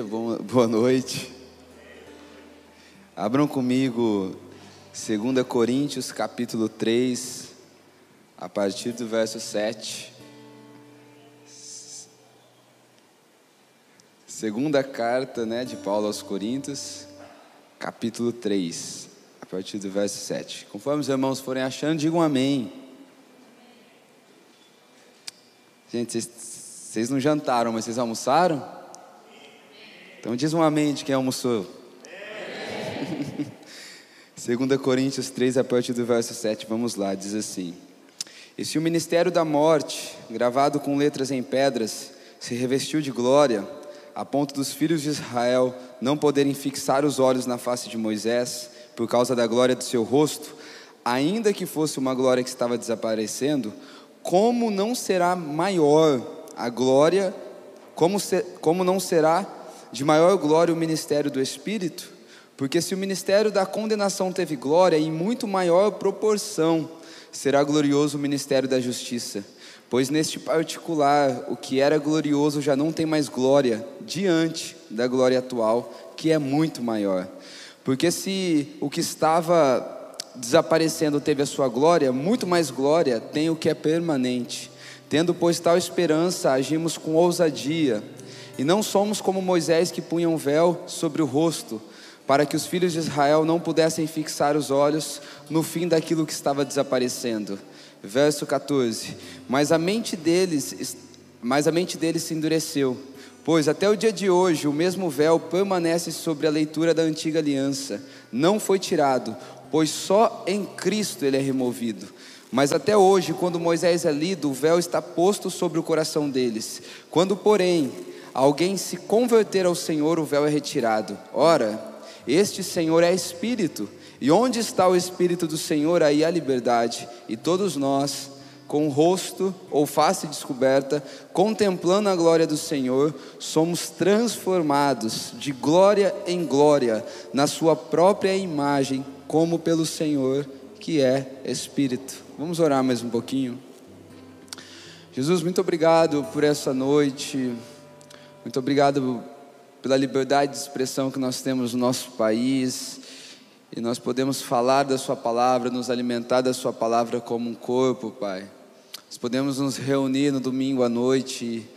igreja, boa noite. Abram comigo 2 Coríntios capítulo 3, a partir do verso 7. Segunda carta né, de Paulo aos Coríntios, capítulo 3, a partir do verso 7. Conforme os irmãos forem achando, digam amém. Gente, vocês não jantaram, mas vocês almoçaram? Então diz um amém de quem almoçou. 2 Coríntios 3, a partir do verso 7, vamos lá, diz assim: E se o ministério da morte, gravado com letras em pedras, se revestiu de glória, a ponto dos filhos de Israel não poderem fixar os olhos na face de Moisés, por causa da glória do seu rosto, ainda que fosse uma glória que estava desaparecendo, como não será maior a glória, como, ser, como não será de maior glória o ministério do Espírito, porque se o ministério da condenação teve glória, em muito maior proporção será glorioso o ministério da justiça. Pois neste particular, o que era glorioso já não tem mais glória diante da glória atual, que é muito maior. Porque se o que estava desaparecendo teve a sua glória, muito mais glória tem o que é permanente. Tendo, pois, tal esperança, agimos com ousadia e não somos como Moisés que punha um véu sobre o rosto, para que os filhos de Israel não pudessem fixar os olhos no fim daquilo que estava desaparecendo. Verso 14. Mas a mente deles, mas a mente deles se endureceu, pois até o dia de hoje o mesmo véu permanece sobre a leitura da antiga aliança. Não foi tirado, pois só em Cristo ele é removido. Mas até hoje, quando Moisés é lido, o véu está posto sobre o coração deles. Quando, porém, alguém se converter ao Senhor, o véu é retirado. Ora, este Senhor é Espírito, e onde está o Espírito do Senhor, aí a liberdade. E todos nós, com o rosto ou face descoberta, contemplando a glória do Senhor, somos transformados de glória em glória, na Sua própria imagem, como pelo Senhor, que é Espírito. Vamos orar mais um pouquinho. Jesus, muito obrigado por essa noite. Muito obrigado pela liberdade de expressão que nós temos no nosso país. E nós podemos falar da Sua palavra, nos alimentar da Sua palavra como um corpo, Pai. Nós podemos nos reunir no domingo à noite.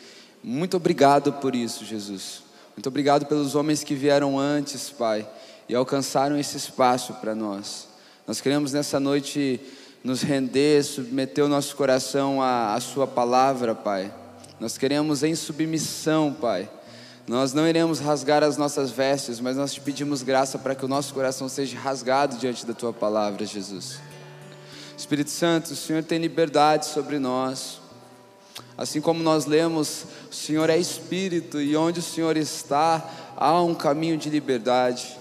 Muito obrigado por isso, Jesus. Muito obrigado pelos homens que vieram antes, Pai, e alcançaram esse espaço para nós. Nós queremos nessa noite nos render, submeter o nosso coração à, à Sua palavra, Pai nós queremos em submissão, Pai. Nós não iremos rasgar as nossas vestes, mas nós te pedimos graça para que o nosso coração seja rasgado diante da tua palavra, Jesus. Espírito Santo, o Senhor tem liberdade sobre nós. Assim como nós lemos, o Senhor é Espírito e onde o Senhor está, há um caminho de liberdade.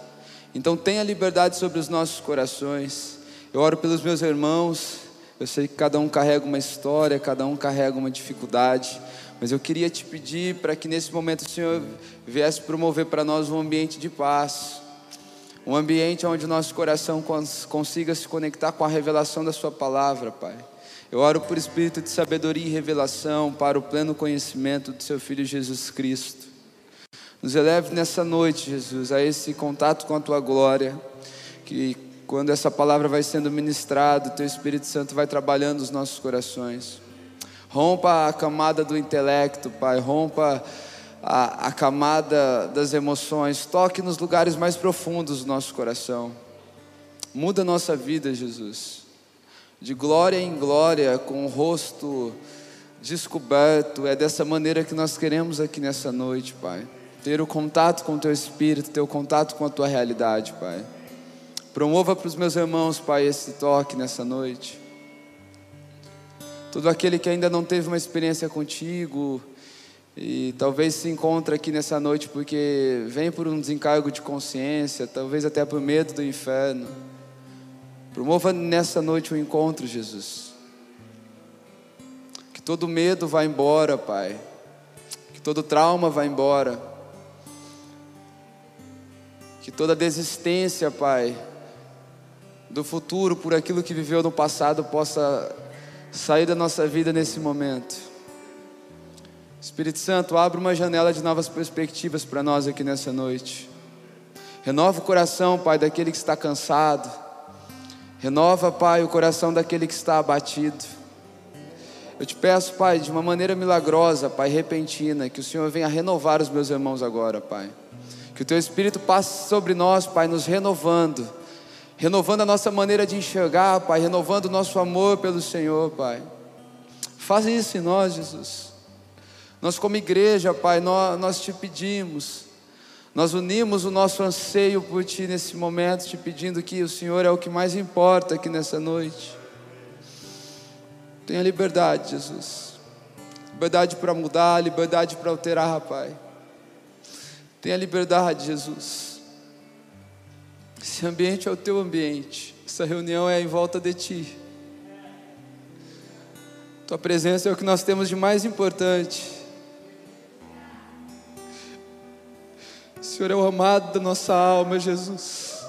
Então tenha liberdade sobre os nossos corações. Eu oro pelos meus irmãos. Eu sei que cada um carrega uma história, cada um carrega uma dificuldade. Mas eu queria te pedir para que nesse momento o Senhor viesse promover para nós um ambiente de paz, um ambiente onde nosso coração consiga se conectar com a revelação da Sua palavra, Pai. Eu oro por espírito de sabedoria e revelação para o pleno conhecimento do Seu Filho Jesus Cristo. Nos eleve nessa noite, Jesus, a esse contato com a Tua glória, que quando essa palavra vai sendo ministrada, o Teu Espírito Santo vai trabalhando os nossos corações. Rompa a camada do intelecto, Pai. Rompa a, a camada das emoções. Toque nos lugares mais profundos do nosso coração. Muda a nossa vida, Jesus. De glória em glória, com o rosto descoberto. É dessa maneira que nós queremos aqui nessa noite, Pai. Ter o contato com o Teu Espírito, ter o contato com a Tua realidade, Pai. Promova para os meus irmãos, Pai, esse toque nessa noite. Todo aquele que ainda não teve uma experiência contigo e talvez se encontra aqui nessa noite porque vem por um desencargo de consciência, talvez até por medo do inferno. Promova nessa noite o um encontro, Jesus. Que todo medo vá embora, Pai. Que todo trauma vá embora. Que toda desistência, Pai, do futuro por aquilo que viveu no passado possa sair da nossa vida nesse momento. Espírito Santo, abre uma janela de novas perspectivas para nós aqui nessa noite. Renova o coração, Pai, daquele que está cansado. Renova, Pai, o coração daquele que está abatido. Eu te peço, Pai, de uma maneira milagrosa, Pai, repentina, que o Senhor venha renovar os meus irmãos agora, Pai. Que o Teu Espírito passe sobre nós, Pai, nos renovando, renovando a nossa maneira de enxergar, Pai, renovando o nosso amor pelo Senhor, Pai. Faz isso em nós, Jesus. Nós, como igreja, Pai, nós, nós te pedimos, nós unimos o nosso anseio por Ti nesse momento, te pedindo que o Senhor é o que mais importa aqui nessa noite. Tenha liberdade, Jesus. Liberdade para mudar, liberdade para alterar, Pai. Tenha liberdade, Jesus. Esse ambiente é o teu ambiente. Essa reunião é em volta de Ti. Tua presença é o que nós temos de mais importante. O Senhor é o amado da nossa alma, Jesus.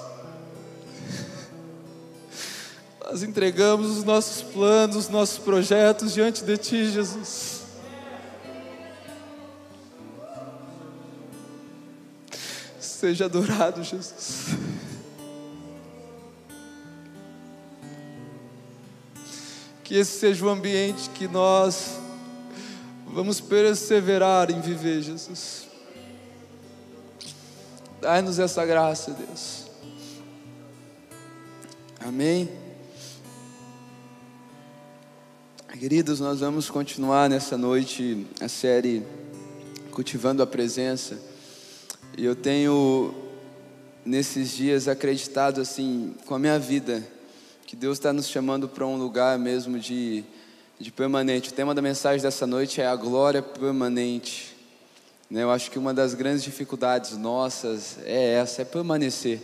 Nós entregamos os nossos planos, os nossos projetos diante de Ti, Jesus. Seja adorado, Jesus. Que esse seja o ambiente que nós vamos perseverar em viver, Jesus. Dai-nos essa graça, Deus. Amém. Queridos, nós vamos continuar nessa noite a série Cultivando a Presença. E eu tenho, nesses dias, acreditado assim, com a minha vida, que Deus está nos chamando para um lugar mesmo de, de permanente. O tema da mensagem dessa noite é a glória permanente. Né, eu acho que uma das grandes dificuldades nossas é essa, é permanecer.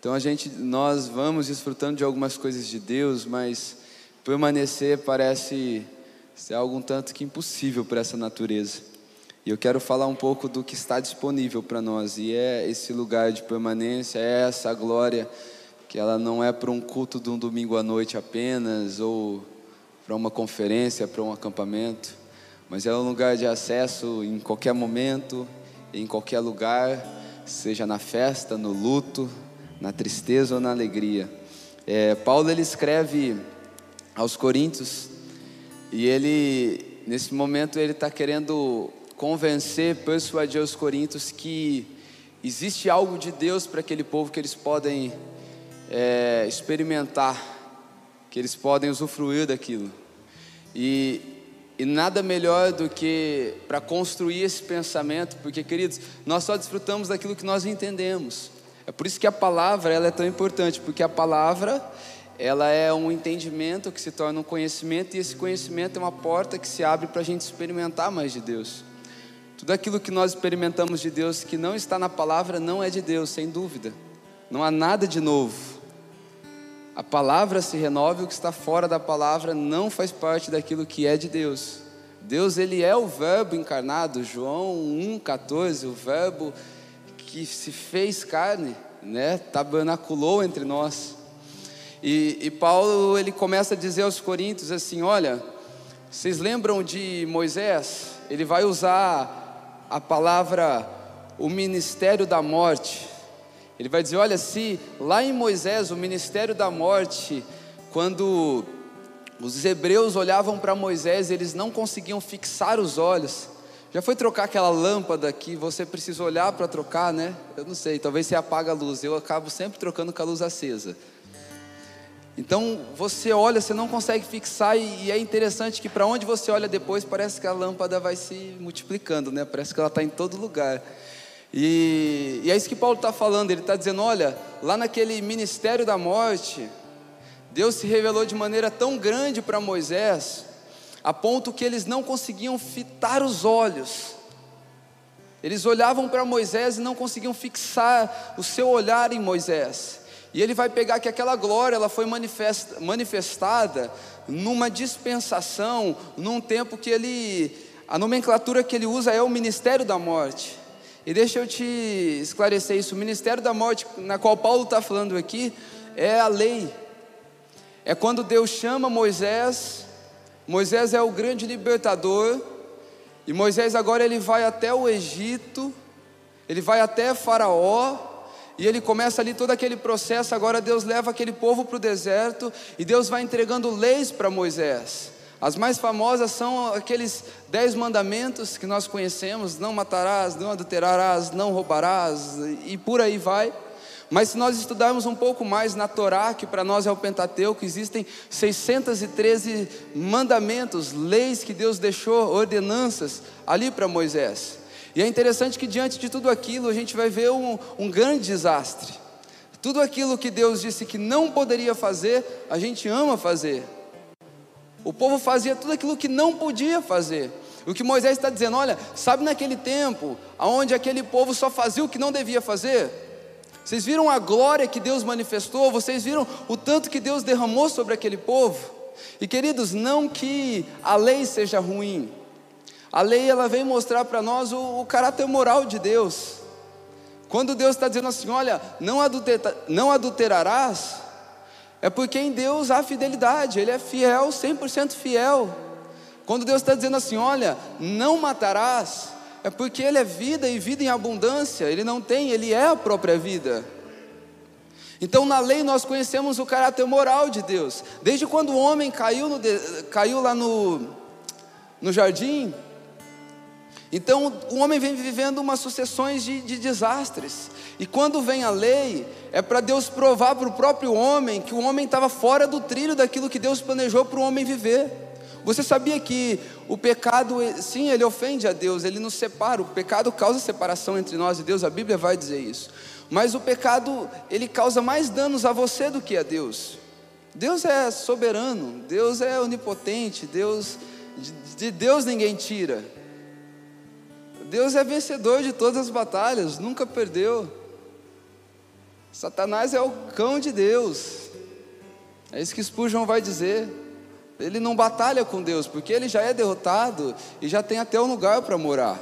Então a gente, nós vamos desfrutando de algumas coisas de Deus, mas permanecer parece ser algo um tanto que impossível para essa natureza. E eu quero falar um pouco do que está disponível para nós, e é esse lugar de permanência, é essa glória, que ela não é para um culto de um domingo à noite apenas, ou para uma conferência, para um acampamento mas é um lugar de acesso em qualquer momento, em qualquer lugar, seja na festa, no luto, na tristeza ou na alegria. É, Paulo ele escreve aos Coríntios e ele nesse momento ele está querendo convencer, persuadir os Coríntios que existe algo de Deus para aquele povo que eles podem é, experimentar, que eles podem usufruir daquilo. E e nada melhor do que para construir esse pensamento, porque, queridos, nós só desfrutamos daquilo que nós entendemos. É por isso que a palavra ela é tão importante, porque a palavra ela é um entendimento que se torna um conhecimento, e esse conhecimento é uma porta que se abre para a gente experimentar mais de Deus. Tudo aquilo que nós experimentamos de Deus que não está na palavra não é de Deus, sem dúvida. Não há nada de novo. A palavra se renova e o que está fora da palavra não faz parte daquilo que é de Deus. Deus, ele é o verbo encarnado, João 1:14, o verbo que se fez carne, né? Tabernaculou entre nós. E, e Paulo, ele começa a dizer aos coríntios assim, olha, vocês lembram de Moisés? Ele vai usar a palavra o ministério da morte ele vai dizer: olha, se lá em Moisés, o ministério da morte, quando os hebreus olhavam para Moisés, eles não conseguiam fixar os olhos. Já foi trocar aquela lâmpada que você precisa olhar para trocar, né? Eu não sei, talvez você apaga a luz. Eu acabo sempre trocando com a luz acesa. Então você olha, você não consegue fixar, e, é interessante que para onde você olha depois, parece que a lâmpada vai se multiplicando, né? Parece que ela está em todo lugar. E, e é isso que Paulo está falando, ele está dizendo: olha, lá naquele ministério da morte, Deus se revelou de maneira tão grande para Moisés, a ponto que eles não conseguiam fitar os olhos. Eles olhavam para Moisés e não conseguiam fixar o seu olhar em Moisés. E ele vai pegar que aquela glória ela foi manifesta, manifestada numa dispensação, num tempo que ele, a nomenclatura que ele usa é o ministério da morte. E deixa eu te esclarecer isso: o ministério da morte, na qual Paulo está falando aqui, é a lei. É quando Deus chama Moisés, Moisés é o grande libertador, E Moisés agora ele vai até o Egito, ele vai até Faraó, e ele começa ali todo aquele processo. Agora Deus leva aquele povo para o deserto, e Deus vai entregando leis para Moisés. As mais famosas são aqueles dez mandamentos que nós conhecemos: não matarás, não adulterarás, não roubarás, e por aí vai. Mas se nós estudarmos um pouco mais na Torá, que para nós é o Pentateuco, existem 613 mandamentos, leis que Deus deixou, ordenanças ali para Moisés. E é interessante que diante de tudo aquilo a gente vai ver um, um grande desastre. Tudo aquilo que Deus disse que não poderia fazer, a gente ama fazer. O povo fazia tudo aquilo que não podia fazer. O que Moisés está dizendo, olha, sabe naquele tempo, onde aquele povo só fazia o que não devia fazer? Vocês viram a glória que Deus manifestou? Vocês viram o tanto que Deus derramou sobre aquele povo? E queridos, não que a lei seja ruim. A lei ela vem mostrar para nós o, o, caráter moral de Deus. Quando Deus está dizendo assim, olha, não, adultera, não adulterarás, é porque em Deus há fidelidade, Ele é fiel, 100% fiel. Quando Deus está dizendo assim, olha, não matarás, é porque Ele é vida e vida em abundância, Ele não tem, Ele é a própria vida. Então, na lei, nós conhecemos o caráter moral de Deus. Desde quando o homem caiu, no, caiu lá no, no jardim, então o homem vem vivendo umas sucessões de, de desastres. E quando vem a lei, é para Deus provar para o próprio homem que o homem estava fora do trilho daquilo que Deus planejou para o homem viver. Você sabia que o pecado, sim, ele ofende a Deus, ele nos separa. O pecado causa separação entre nós e Deus, a Bíblia vai dizer isso. Mas o pecado, ele causa mais danos a você do que a Deus. Deus é soberano, Deus é onipotente, Deus de Deus ninguém tira. Deus é vencedor de todas as batalhas, nunca perdeu. Satanás é o cão de Deus. É isso que Spurgeon vai dizer. Ele não batalha com Deus, porque ele já é derrotado e já tem até um lugar para morar.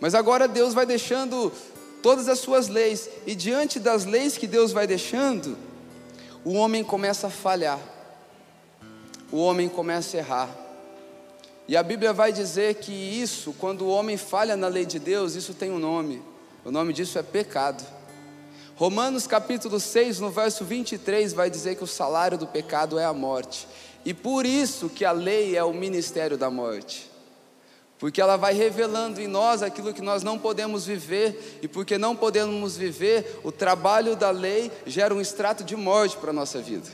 Mas agora Deus vai deixando todas as suas leis, e diante das leis que Deus vai deixando, o homem começa a falhar, o homem começa a errar. E a Bíblia vai dizer que isso, quando o homem falha na lei de Deus, isso tem um nome. O nome disso é pecado. Romanos capítulo 6, no verso 23, vai dizer que o salário do pecado é a morte. E por isso que a lei é o ministério da morte. Porque ela vai revelando em nós aquilo que nós não podemos viver, e porque não podemos viver, o trabalho da lei gera um extrato de morte para a nossa vida.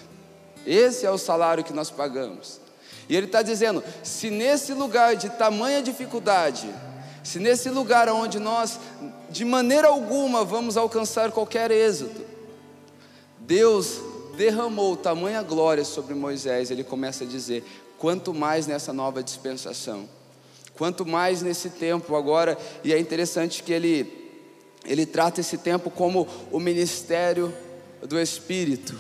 Esse é o salário que nós pagamos. E ele está dizendo: se nesse lugar de tamanha dificuldade, se nesse lugar onde nós de maneira alguma vamos alcançar qualquer êxito. Deus derramou tamanha glória sobre Moisés, ele começa a dizer: quanto mais nessa nova dispensação, quanto mais nesse tempo agora, e é interessante que ele, ele trata esse tempo como o ministério do Espírito,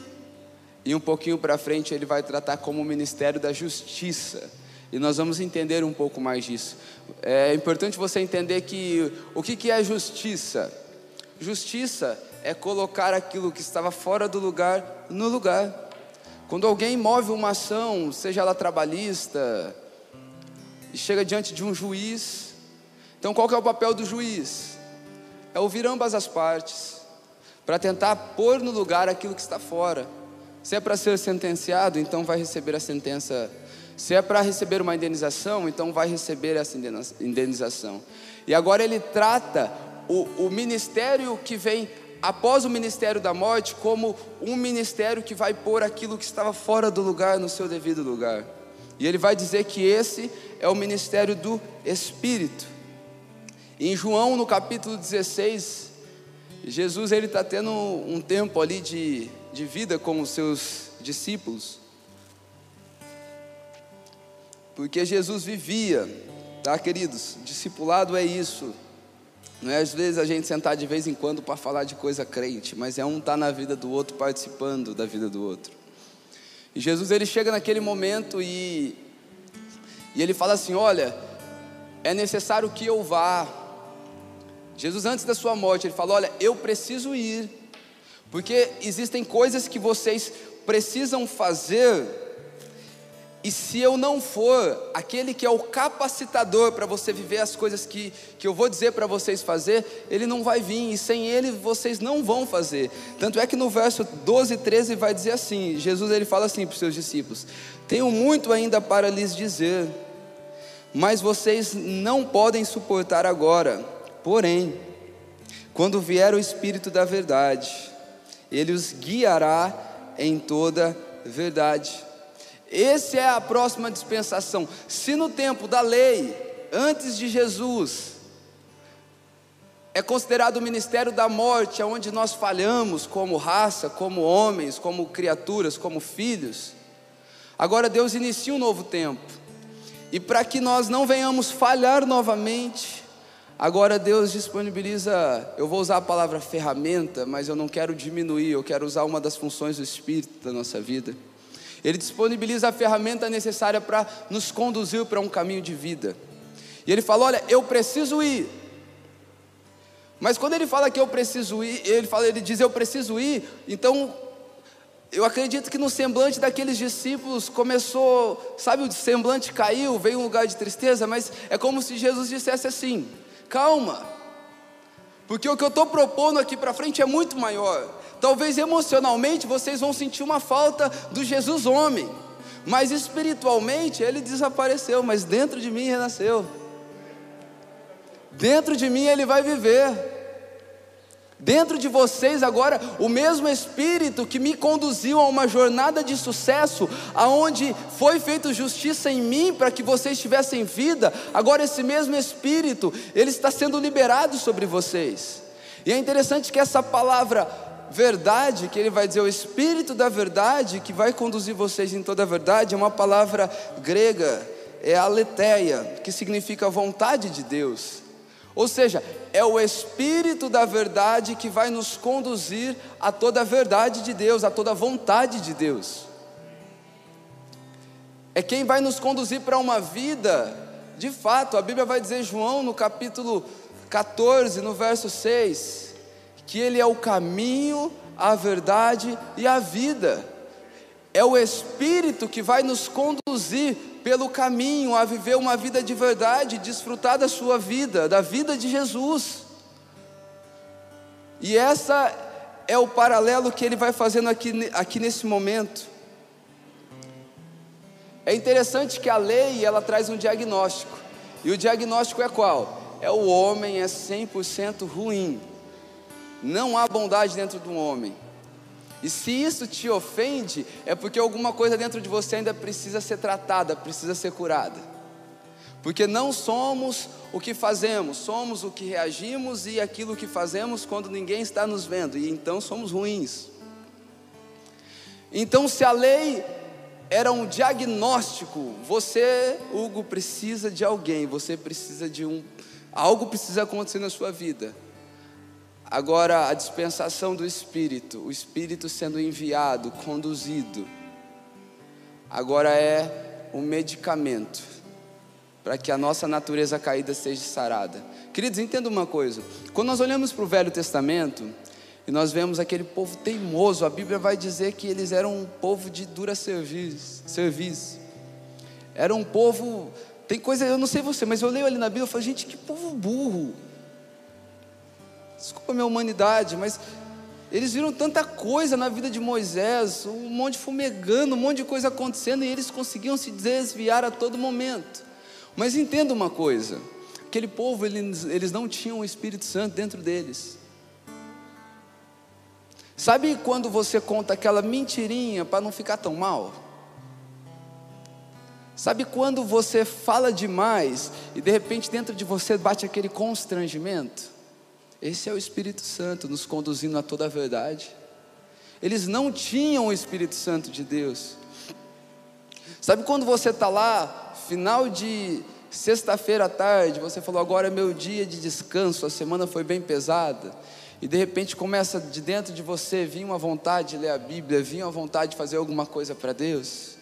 e um pouquinho para frente ele vai tratar como o ministério da justiça. E nós vamos entender um pouco mais disso. É importante você entender que o que, que é justiça? Justiça é colocar aquilo que estava fora do lugar no lugar. Quando alguém move uma ação, seja ela trabalhista, e chega diante de um juiz, então qual é o papel do juiz? É ouvir ambas as partes, para tentar pôr no lugar aquilo que está fora. Se é para ser sentenciado, então vai receber a sentença se é para receber uma indenização, então vai receber essa indenização. E agora ele trata o, o ministério que vem após o ministério da morte como um ministério que vai pôr aquilo que estava fora do lugar no seu devido lugar. E ele vai dizer que esse é o ministério do Espírito. em João, no capítulo 16, Jesus ele está tendo um tempo ali de, de vida com os seus discípulos. Porque Jesus vivia, tá, queridos? Discipulado é isso. Não é às vezes a gente sentar de vez em quando para falar de coisa crente, mas é um estar tá na vida do outro, participando da vida do outro. E Jesus ele chega naquele momento e, e ele fala assim: Olha, é necessário que eu vá. Jesus, antes da sua morte, ele falou: Olha, eu preciso ir, porque existem coisas que vocês precisam fazer E se eu não for aquele que é o capacitador para você viver as coisas que, que eu vou dizer para vocês fazer, ele não vai vir, e sem ele vocês não vão fazer. Tanto é que no verso 12 e 13 vai dizer assim: Jesus ele fala assim para os seus discípulos: Tenho muito ainda para lhes dizer, mas vocês não podem suportar agora. Porém, quando vier o Espírito da Verdade, ele os guiará em toda verdade essa é a próxima dispensação. Se no tempo da lei, antes de Jesus, é considerado o ministério da morte, onde nós falhamos como raça, como homens, como criaturas, como filhos. Agora Deus inicia um novo tempo. E para que nós não venhamos falhar novamente, agora Deus disponibiliza, eu vou usar a palavra ferramenta, mas eu não quero diminuir, eu quero usar uma das funções do Espírito da nossa vida. Ele disponibiliza a ferramenta necessária para nos conduzir para um caminho de vida. E ele fala: Olha, eu preciso ir. Mas quando ele fala que eu preciso ir, ele, fala, ele diz eu preciso ir, então eu acredito que no semblante daqueles discípulos começou, sabe, o semblante caiu, veio um lugar de tristeza, mas é como se Jesus dissesse assim: calma, porque o que eu estou propondo aqui para frente é muito maior. Talvez emocionalmente vocês vão sentir uma falta do Jesus homem, mas espiritualmente ele desapareceu, mas dentro de mim renasceu. Dentro de mim ele vai viver. Dentro de vocês agora, o mesmo Espírito que me conduziu a uma jornada de sucesso, aonde foi feita justiça em mim para que vocês tivessem vida, agora esse mesmo Espírito, ele está sendo liberado sobre vocês. E é interessante que essa palavra verdade, que ele vai dizer o espírito da verdade, que vai conduzir vocês em toda a verdade, é uma palavra grega, é aletheia, que significa vontade de Deus. Ou seja, é o espírito da verdade que vai nos conduzir a toda a verdade de Deus, a toda a vontade de Deus. É quem vai nos conduzir para uma vida, de fato, a Bíblia vai dizer, João, no capítulo 14, no verso 6, que Ele é o caminho, a verdade e a vida. É o Espírito que vai nos conduzir pelo caminho a viver uma vida de verdade, desfrutar da sua vida, da vida de Jesus. E essa é o paralelo que ele vai fazendo aqui, aqui nesse momento. É interessante que a lei ela traz um diagnóstico. E o diagnóstico é qual? É o homem é 100% ruim. Não há bondade dentro do homem. E se isso te ofende, é porque alguma coisa dentro de você ainda precisa ser tratada, precisa ser curada. Porque não somos o que fazemos, somos o que reagimos e aquilo que fazemos quando ninguém está nos vendo, e então somos ruins. Então, se a lei era um diagnóstico, você, Hugo, precisa de alguém, você precisa de um. Algo precisa acontecer na sua vida Agora, a dispensação do Espírito, o Espírito sendo enviado, conduzido, agora é um medicamento para que a nossa natureza caída seja sarada. Queridos, entenda uma coisa: quando nós olhamos para o Velho Testamento e nós vemos aquele povo teimoso, a Bíblia vai dizer que eles eram um povo de dura serviço, era um povo. Tem coisa, eu não sei você, mas eu leio ali na Bíblia e falo, gente, que povo burro. Desculpa a minha humanidade, mas eles viram tanta coisa na vida de Moisés, um monte fumegando, um monte de coisa acontecendo, e eles conseguiam se desviar a todo momento. Mas entenda uma coisa: aquele povo, eles, eles não tinham o Espírito Santo dentro deles. Sabe quando você conta aquela mentirinha para não ficar tão mal? Sabe quando você fala demais e de repente dentro de você bate aquele constrangimento? Esse é o Espírito Santo nos conduzindo a toda a verdade. Eles não tinham o Espírito Santo de Deus. Sabe quando você está lá, final de sexta-feira à tarde, você falou: agora é meu dia de descanso, a semana foi bem pesada. E de repente começa de dentro de você vir uma vontade de ler a Bíblia, vir uma vontade de fazer alguma coisa para Deus.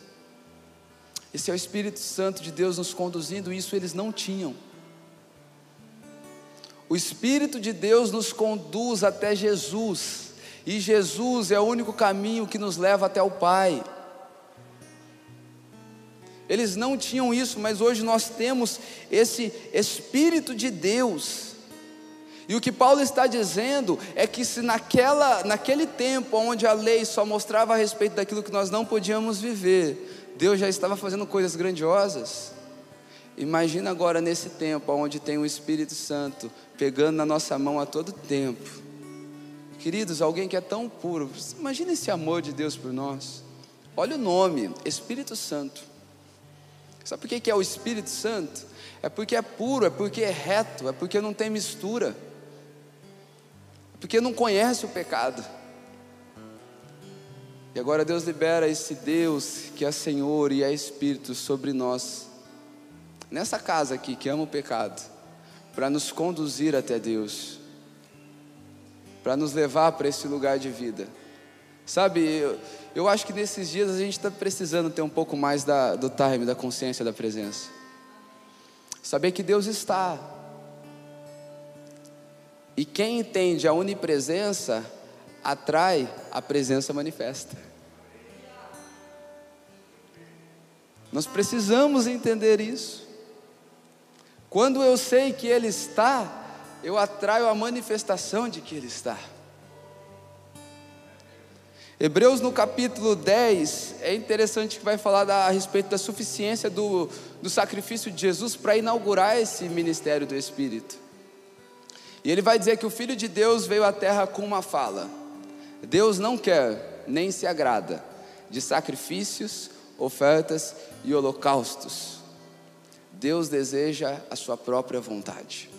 Esse é o Espírito Santo de Deus nos conduzindo, isso eles não tinham. O Espírito de Deus nos conduz até Jesus, e Jesus é o único caminho que nos leva até o Pai. Eles não tinham isso, mas hoje nós temos esse Espírito de Deus. E o que Paulo está dizendo é que se naquela, naquele tempo onde a lei só mostrava a respeito daquilo que nós não podíamos viver, Deus já estava fazendo coisas grandiosas. Imagina agora nesse tempo onde tem o Espírito Santo pegando na nossa mão a todo tempo. Queridos, alguém que é tão puro, imagina esse amor de Deus por nós. Olha o nome, Espírito Santo. Sabe por que é o Espírito Santo? É porque é puro, é porque é reto, é porque não tem mistura, é porque não conhece o pecado. E agora Deus libera esse Deus que é Senhor e é Espírito sobre nós, nessa casa aqui que ama o pecado, para nos conduzir até Deus, para nos levar para esse lugar de vida. Sabe, eu, eu acho que nesses dias a gente está precisando ter um pouco mais da, do time, da consciência da presença. Saber que Deus está. E quem entende a onipresença atrai a presença manifesta. Nós precisamos entender isso. Quando eu sei que Ele está, eu atraio a manifestação de que Ele está. Hebreus no capítulo 10 é interessante que vai falar da, a respeito da suficiência do, do sacrifício de Jesus para inaugurar esse ministério do Espírito. E ele vai dizer que o Filho de Deus veio à terra com uma fala: Deus não quer, nem se agrada, de sacrifícios, ofertas e holocaustos. Deus deseja a sua própria vontade.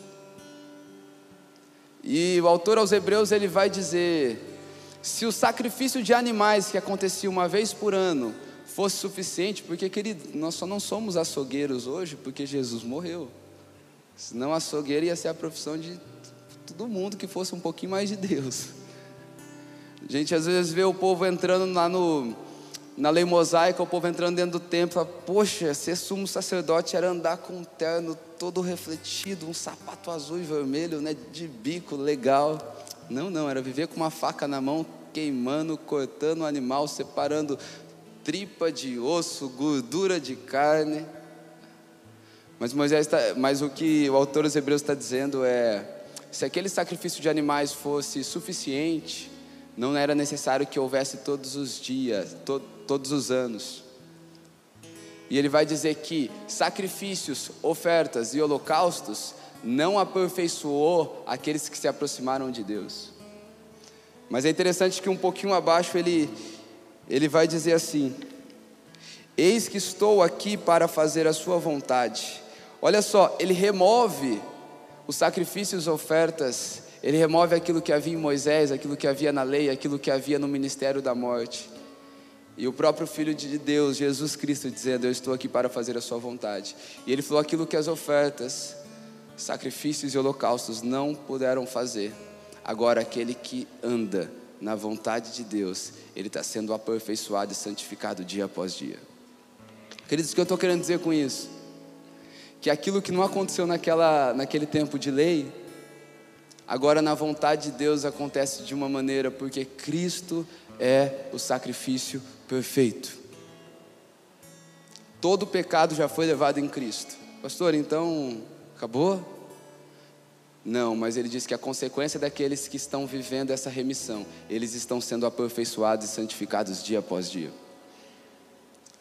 E o autor aos Hebreus ele vai dizer se o sacrifício de animais que acontecia uma vez por ano fosse suficiente, porque, querido, nós só não somos açougueiros hoje porque Jesus morreu. Senão açougueiro ia ser a profissão de todo mundo que fosse um pouquinho mais de Deus. A gente às vezes vê o povo entrando lá no, na lei mosaica, o povo entrando dentro do templo, poxa, ser sumo sacerdote era andar com um terno todo refletido, um sapato azul e vermelho, né, de bico legal. Não, não, era viver com uma faca na mão, queimando, cortando o animal, separando tripa de osso, gordura de carne. Mas Moisés tá, mas o que o autor dos Hebreus está dizendo é: se aquele sacrifício de animais fosse suficiente, não era necessário que houvesse todos os dias, to, todos os anos. E ele vai dizer que sacrifícios, ofertas e holocaustos não aperfeiçoou aqueles que se aproximaram de Deus. Mas é interessante que um pouquinho abaixo ele, ele vai dizer assim: Eis que estou aqui para fazer a sua vontade. Olha só, ele remove os sacrifícios ofertas, ele remove aquilo que havia em Moisés, aquilo que havia na lei, aquilo que havia no ministério da morte. E o próprio Filho de Deus, Jesus Cristo, dizendo: Eu estou aqui para fazer a sua vontade. E ele falou aquilo que as ofertas, sacrifícios e holocaustos não puderam fazer. Agora, aquele que anda na vontade de Deus, ele está sendo aperfeiçoado e santificado dia após dia. Queridos, o que eu estou querendo dizer com isso? Que aquilo que não aconteceu naquela, naquele tempo de lei, agora na vontade de Deus acontece de uma maneira, porque Cristo é o sacrifício perfeito. Todo pecado já foi levado em Cristo. Pastor, então Acabou? Não, mas ele diz que a consequência daqueles que estão vivendo essa remissão, eles estão sendo aperfeiçoados e santificados dia após dia.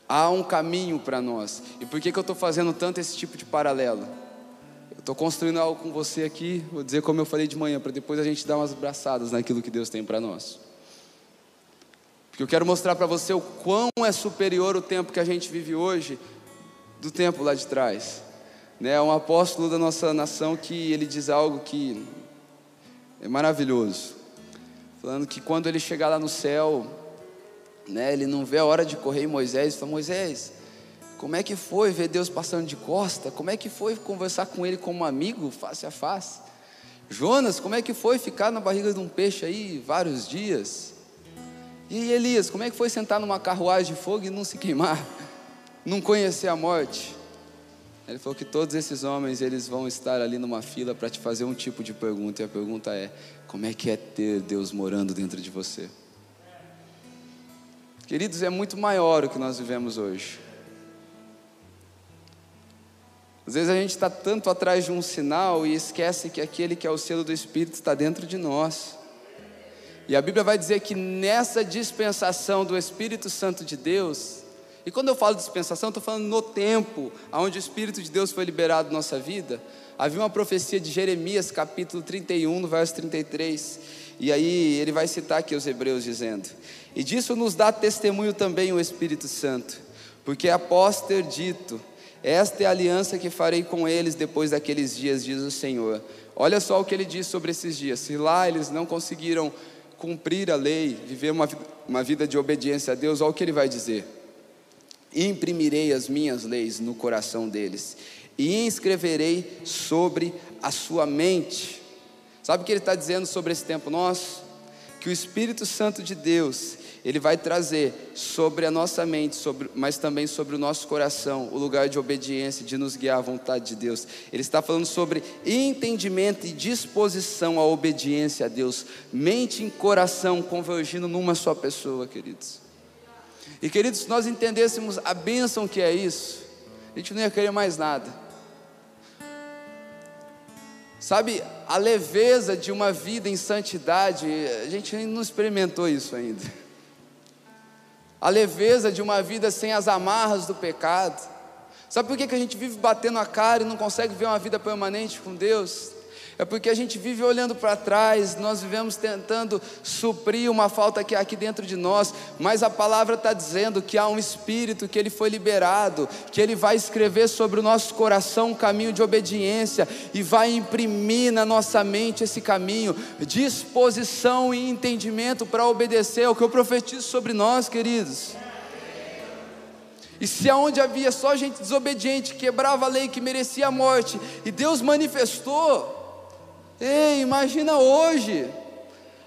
Há um caminho para nós. E por que, que eu estou fazendo tanto esse tipo de paralelo? Eu estou construindo algo com você aqui, vou dizer como eu falei de manhã, para depois a gente dar umas braçadas naquilo que Deus tem para nós. Porque eu quero mostrar para você o quão é superior o tempo que a gente vive hoje do tempo lá de trás né, um apóstolo da nossa nação que ele diz algo que é maravilhoso. Falando que quando ele chegar lá no céu, né, ele não vê a hora de correr em Moisés, fala: Moisés, como é que foi ver Deus passando de costa? Como é que foi conversar com ele como amigo, face a face? Jonas, como é que foi ficar na barriga de um peixe aí vários dias? E Elias, como é que foi sentar numa carruagem de fogo e não se queimar? Não conhecer a morte? Ele falou que todos esses homens eles vão estar ali numa fila para te fazer um tipo de pergunta e a pergunta é: como é que é ter Deus morando dentro de você? Queridos, é muito maior o que nós vivemos hoje. Às vezes a gente está tanto atrás de um sinal e esquece que aquele que é o selo do Espírito está dentro de nós. E a Bíblia vai dizer que nessa dispensação do Espírito Santo de Deus, e quando eu falo dispensação, estou falando no tempo onde o Espírito de Deus foi liberado na nossa vida, havia uma profecia de Jeremias, capítulo 31, no verso 33, e aí ele vai citar aqui os Hebreus dizendo: E disso nos dá testemunho também o Espírito Santo, porque após ter dito, esta é a aliança que farei com eles depois daqueles dias, diz o Senhor. Olha só o que ele diz sobre esses dias. Se lá eles não conseguiram cumprir a lei, viver uma, uma vida de obediência a Deus, olha o que ele vai dizer: Imprimirei as minhas leis no coração deles, e inscreverei sobre a sua mente. Sabe o que ele está dizendo sobre esse tempo nosso? Que o Espírito Santo de Deus, ele vai trazer sobre a nossa mente, sobre, mas também sobre o nosso coração, o lugar de obediência, de nos guiar à vontade de Deus. Ele está falando sobre entendimento e disposição à obediência a Deus, mente e coração convergindo numa só pessoa, queridos. E queridos, se nós entendêssemos a bênção que é isso, a gente não ia querer mais nada. Sabe, a leveza de uma vida em santidade, a gente não experimentou isso ainda. A leveza de uma vida sem as amarras do pecado. Sabe por que, que a gente vive batendo a cara e não consegue ver uma vida permanente com Deus? É porque a gente vive olhando para trás, nós vivemos tentando suprir uma falta que há aqui dentro de nós, mas a palavra está dizendo que há um espírito que ele foi liberado, que ele vai escrever sobre o nosso coração um caminho de obediência e vai imprimir na nossa mente esse caminho, disposição e entendimento para obedecer ao que eu profetizo sobre nós, queridos. E se aonde havia só gente desobediente, quebrava a lei que merecia a morte, e Deus manifestou, Ei, imagina hoje,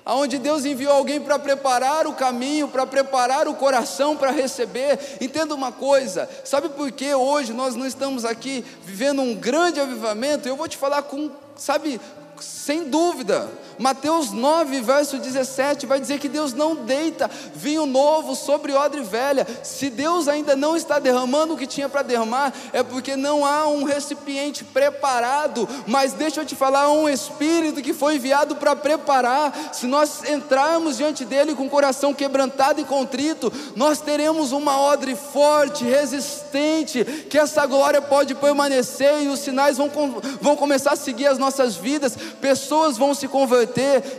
aonde Deus enviou alguém para preparar o caminho, para preparar o coração para receber. Entenda uma coisa, sabe por que hoje nós não estamos aqui vivendo um grande avivamento? Eu vou te falar com, sabe, sem dúvida. Mateus 9, verso 17, vai dizer que Deus não deita vinho novo sobre odre velha. Se Deus ainda não está derramando o que tinha para derramar, é porque não há um recipiente preparado. Mas deixa eu te falar, um Espírito que foi enviado para preparar. Se nós entrarmos diante dele com o coração quebrantado e contrito, nós teremos uma odre forte, resistente, que essa glória pode permanecer e os sinais vão, vão começar a seguir as nossas vidas pessoas vão se converter,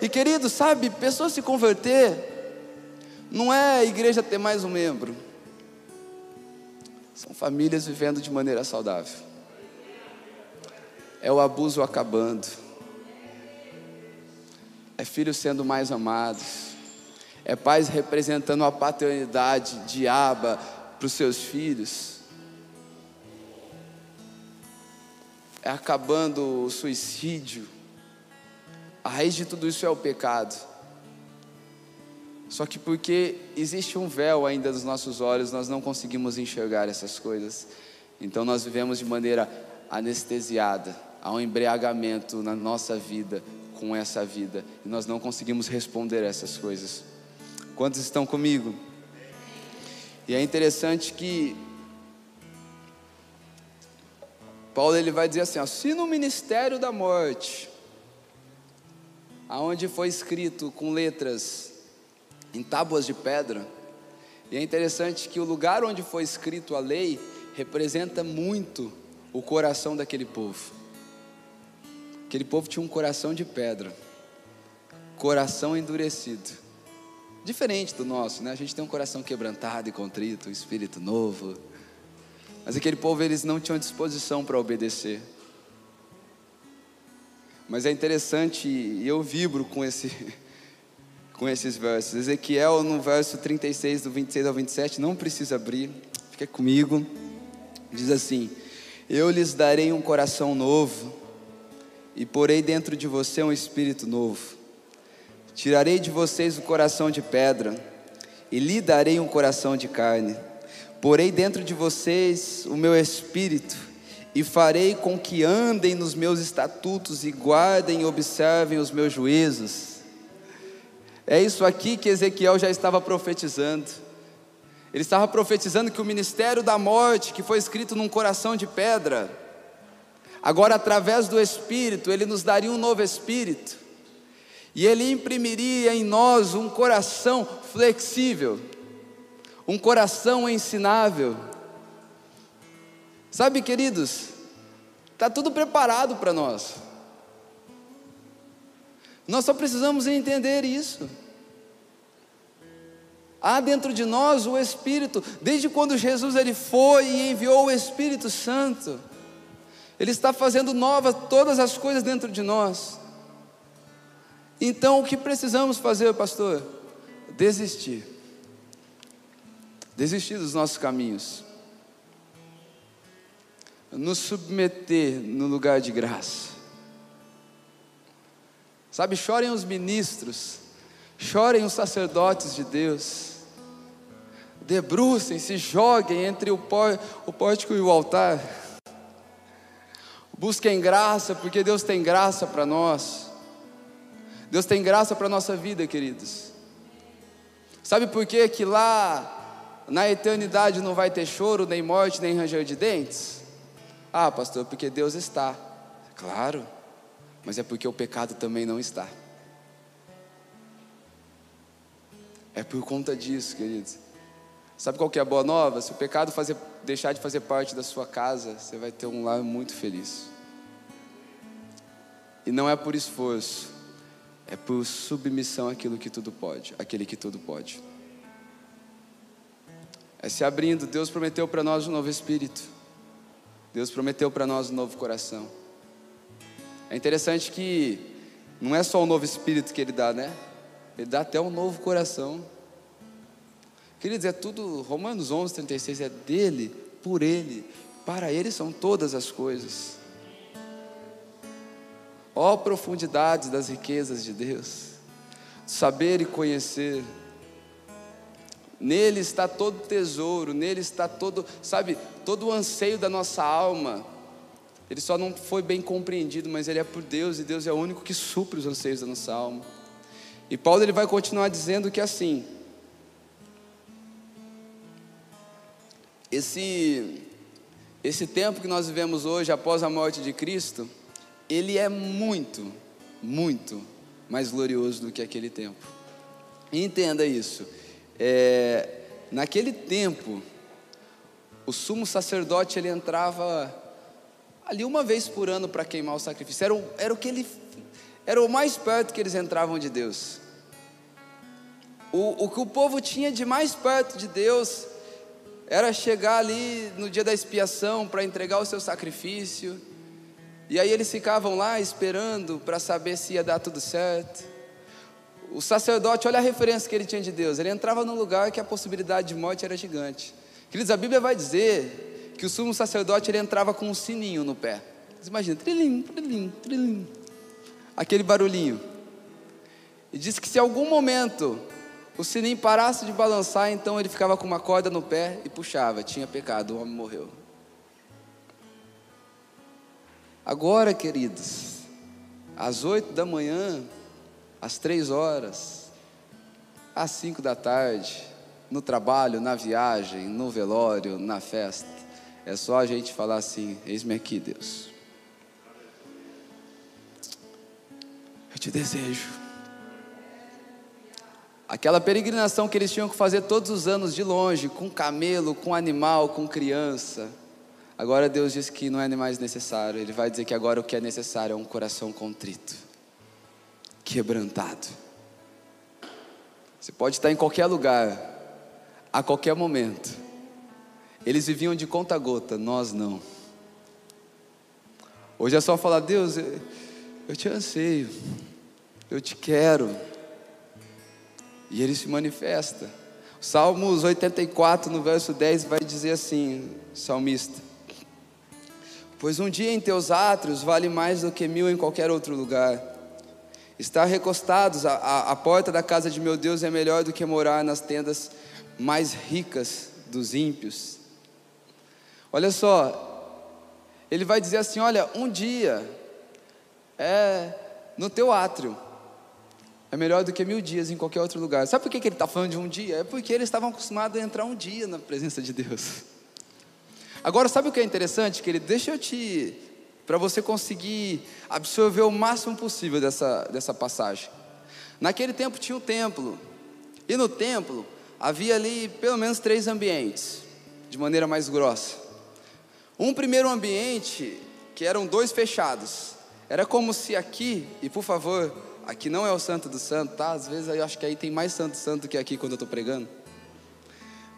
e querido, sabe, pessoas se converter, não é a igreja ter mais um membro, são famílias vivendo de maneira saudável, é o abuso acabando, é filhos sendo mais amados, é pais representando a paternidade de aba para os seus filhos. É acabando o suicídio, a raiz de tudo isso é o pecado. Só que porque existe um véu ainda nos nossos olhos, nós não conseguimos enxergar essas coisas. Então nós vivemos de maneira anestesiada, há um embriagamento na nossa vida com essa vida, e nós não conseguimos responder essas coisas. Quantos estão comigo? E é interessante que Paulo ele vai dizer assim: ó, se no ministério da morte aonde foi escrito com letras em tábuas de pedra. E é interessante que o lugar onde foi escrito a lei representa muito o coração daquele povo. Aquele povo tinha um coração de pedra, coração endurecido. Diferente do nosso, né? A gente tem um coração quebrantado e contrito, um espírito novo. Mas aquele povo eles não tinham disposição para obedecer. Mas é interessante e eu vibro com, esse, com esses versos. Ezequiel, no verso 36, do 26 ao 27, não precisa abrir, fica comigo. Diz assim: Eu lhes darei um coração novo, e porei dentro de você um espírito novo. Tirarei de vocês o coração de pedra, e lhe darei um coração de carne. Porei dentro de vocês o meu espírito, e farei com que andem nos meus estatutos e guardem e observem os meus juízos. É isso aqui que Ezequiel já estava profetizando. Ele estava profetizando que o ministério da morte, que foi escrito num coração de pedra, Agora, através do Espírito, Ele nos daria um novo Espírito, e Ele imprimiria em nós um coração flexível, um coração ensinável. Sabe, queridos, está tudo preparado para nós. Nós só precisamos entender isso. Há dentro de nós o Espírito, desde quando Jesus ele foi e enviou o Espírito Santo, ele está fazendo novas todas as coisas dentro de nós. Então o que precisamos fazer, pastor? Desistir. Desistir dos nossos caminhos. Nos submeter no lugar de graça. Sabe, chorem os ministros, chorem os sacerdotes de Deus, debrucem, se joguem entre o, pórtico e o altar, busquem graça, porque Deus tem graça para nós, Deus tem graça para a nossa vida, queridos. Sabe por que que lá na eternidade não vai ter choro, nem morte, nem ranger de dentes? Ah, pastor, porque Deus está. Claro mas é porque o pecado também não está. É por conta disso, queridos. Sabe qual que é a boa nova? Se o pecado fazer, deixar de fazer parte da sua casa, você vai ter um lar muito feliz. E não é por esforço, é por submissão àquilo que tudo pode, aquele que tudo pode. É se abrindo, Deus prometeu para nós um novo espírito. Deus prometeu para nós um novo coração. É interessante que não é só o novo espírito que ele dá, né? Ele dá até um novo coração. Queridos, é tudo, Romanos 11, 36, é dele, por ele, para ele são todas as coisas. Ó oh, das riquezas de Deus, saber e conhecer. Nele está todo tesouro, nele está todo, sabe, todo o anseio da nossa alma ele só não foi bem compreendido, mas ele é por Deus e Deus é o único que supre os anseios da nossa alma. E Paulo ele vai continuar dizendo que assim, esse esse tempo que nós vivemos hoje após a morte de Cristo, ele é muito, muito mais glorioso do que aquele tempo. entenda isso. É, naquele tempo, o sumo sacerdote ele entrava ali uma vez por ano para queimar o sacrifício. Era o, era o que ele era o mais perto que eles entravam de Deus. O, o que o povo tinha de mais perto de Deus era chegar ali no dia da expiação para entregar o seu sacrifício. E aí eles ficavam lá esperando para saber se ia dar tudo certo. O sacerdote, olha a referência que ele tinha de Deus. Ele entrava num lugar que a possibilidade de morte era gigante. Queridos, a Bíblia vai dizer que o sumo sacerdote ele entrava com um sininho no pé. Imagina, trilim, trilim, trilim. Aquele barulhinho. E disse que se algum momento o sininho parasse de balançar, então ele ficava com uma corda no pé e puxava. Tinha pecado, o homem morreu. Agora, queridos, às oito da manhã, às três horas, às cinco da tarde, no trabalho, na viagem, no velório, na festa, é só a gente falar assim: Eis-me aqui, Deus. Eu te desejo. Aquela peregrinação que eles tinham que fazer todos os anos de longe, com camelo, com animal, com criança. Agora Deus diz que não é mais necessário. Ele vai dizer que agora o que é necessário é um coração contrito, quebrantado. Você pode estar em qualquer lugar, a qualquer momento eles viviam de conta gota, nós não. Hoje é só falar, Deus, eu, te anseio, eu te quero. E ele se manifesta. Salmos 84, no verso 10, vai dizer assim: salmista. Pois um dia em teus átrios vale mais do que mil em qualquer outro lugar. Estar recostados à, à, à porta da casa de meu Deus é melhor do que morar nas tendas mais ricas dos ímpios. Olha só, ele vai dizer assim: olha, um dia é no teu átrio é melhor do que mil dias em qualquer outro lugar. Sabe por que ele está falando de um dia? É porque eles estavam acostumados a entrar um dia na presença de Deus. Agora, sabe o que é interessante? Que ele deixa eu te para você conseguir absorver o máximo possível dessa, dessa passagem. Naquele tempo tinha o templo, e no templo havia ali pelo menos três ambientes, de maneira mais grossa. Um primeiro ambiente, que eram dois fechados, era como se aqui, e por favor, aqui não é o Santo do Santo, tá? Às vezes eu acho que aí tem mais Santo Santo do que aqui quando eu estou pregando.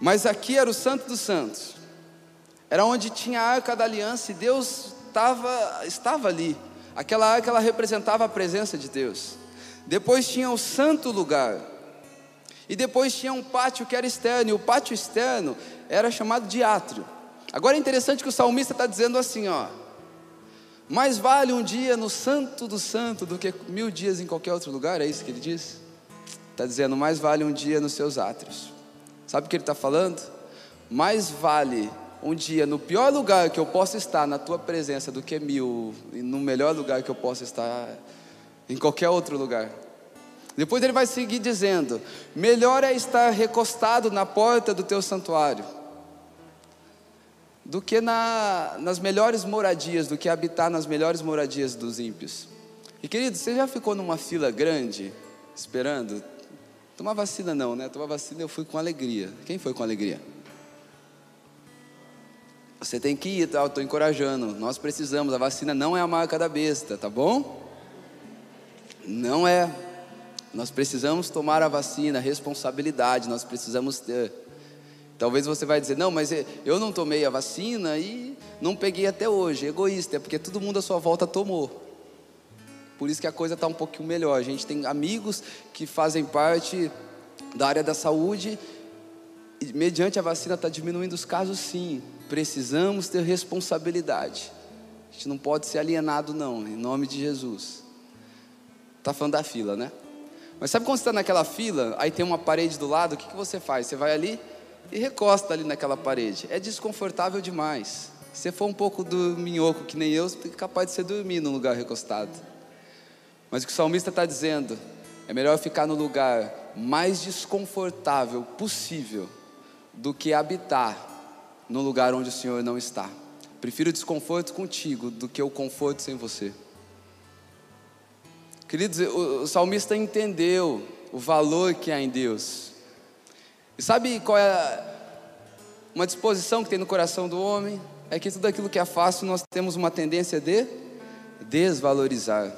Mas aqui era o Santo dos Santos. Era onde tinha a arca da aliança e Deus tava, estava ali. Aquela arca ela representava a presença de Deus. Depois tinha o santo lugar. E depois tinha um pátio que era externo. E o pátio externo era chamado de átrio. Agora é interessante que o salmista está dizendo assim: ó. Mais vale um dia no santo do santo do que mil dias em qualquer outro lugar. É isso que ele diz? Está dizendo: mais vale um dia nos seus átrios. Sabe o que ele está falando? Mais vale um dia no pior lugar que eu possa estar na tua presença do que mil, e no melhor lugar que eu possa estar em qualquer outro lugar. Depois ele vai seguir dizendo: melhor é estar recostado na porta do teu santuário do que na, nas melhores moradias, do que habitar nas melhores moradias dos ímpios. E querido, você já ficou numa fila grande, esperando? Tomar vacina não, né? Tomar vacina eu fui com alegria. Quem foi com alegria? Você tem que ir, tá? Eu estou encorajando. Nós precisamos. A vacina não é a marca da besta, tá bom? Não é. Nós precisamos tomar a vacina, responsabilidade, nós precisamos ter. Talvez você vai dizer, não, mas eu não tomei a vacina e não peguei até hoje. Egoísta, é porque todo mundo à sua volta tomou. Por isso que a coisa está um pouquinho melhor. A gente tem amigos que fazem parte da área da saúde mediante a vacina está diminuindo os casos sim precisamos ter responsabilidade. A gente não pode ser alienado, não, em nome de Jesus. Está falando da fila, né? Mas sabe quando você está naquela fila, aí tem uma parede do lado, o que, que você faz? Você vai ali e recosta ali naquela parede. É desconfortável demais. Se você for um pouco do minhoco que nem eu, você é capaz de você dormir num lugar recostado. Mas o que o salmista está dizendo, é melhor ficar no lugar mais desconfortável possível do que habitar no lugar onde o Senhor não está. Prefiro desconforto contigo do que o conforto sem você. Queridos, o, salmista entendeu o valor que há em Deus. E sabe qual é uma disposição que tem no coração do homem? É que tudo aquilo que é fácil nós temos uma tendência de desvalorizar.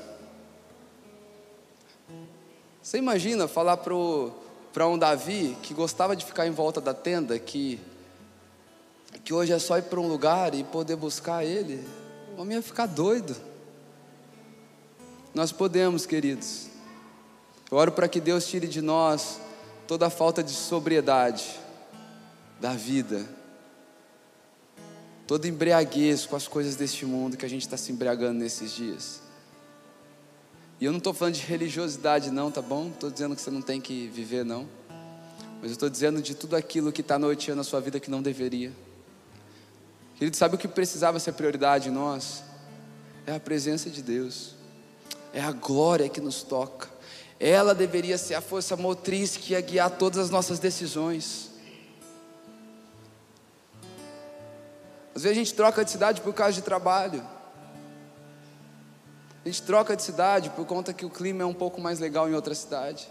Você imagina falar para um Davi que gostava de ficar em volta da tenda, que que hoje é só ir para um lugar e poder buscar Ele, o homem ia ficar doido. Nós podemos, queridos. Eu oro para que Deus tire de nós toda a falta de sobriedade da vida, toda embriaguez com as coisas deste mundo que a gente está se embriagando nesses dias. E eu não estou falando de religiosidade, não, tá bom? Estou dizendo que você não tem que viver, não. Mas eu estou dizendo de tudo aquilo que está noiteando a sua vida que não deveria. Querido, sabe o que precisava ser prioridade em nós? É a presença de Deus, é a glória que nos toca. Ela deveria ser a força motriz que ia guiar todas as nossas decisões. Às vezes a gente troca de cidade por causa de trabalho. A gente troca de cidade por conta que o clima é um pouco mais legal em outra cidade.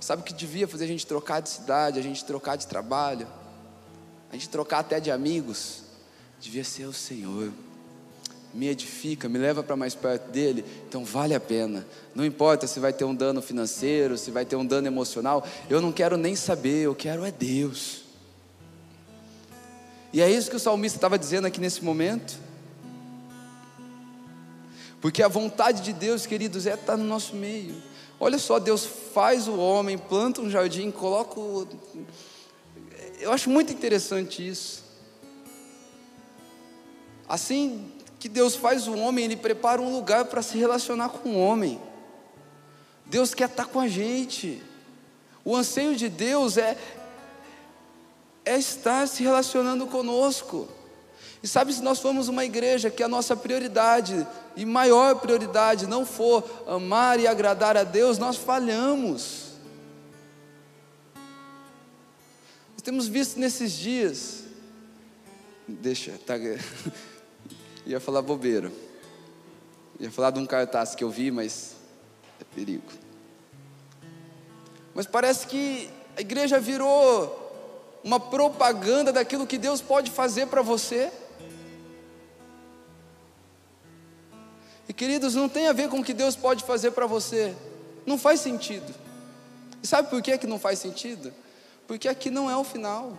Sabe o que devia fazer a gente trocar de cidade, a gente trocar de trabalho, a gente trocar até de amigos? devia ser o Senhor. Me edifica, me leva para mais perto dele, então vale a pena. Não importa se vai ter um dano financeiro, se vai ter um dano emocional, eu não quero nem saber, eu quero é Deus. E é isso que o salmista estava dizendo aqui nesse momento. Porque a vontade de Deus, queridos, é estar no nosso meio. Olha só, Deus faz o homem, planta um jardim, coloca o. Eu acho muito interessante isso. Assim que Deus faz o homem, Ele prepara um lugar para se relacionar com o homem. Deus quer estar com a gente. O anseio de Deus é, é estar se relacionando conosco. E sabe, se nós formos uma igreja que a nossa prioridade e maior prioridade não for amar e agradar a Deus, nós falhamos. Nós temos visto nesses dias, deixa, tá, ia falar bobeira. ia falar de um cartaz que eu vi, mas é perigo. Mas parece que a igreja virou uma propaganda daquilo que Deus pode fazer para você. E queridos, não tem a ver com o que Deus pode fazer para você. Não faz sentido. E sabe por que, que não faz sentido? Porque aqui não é o final.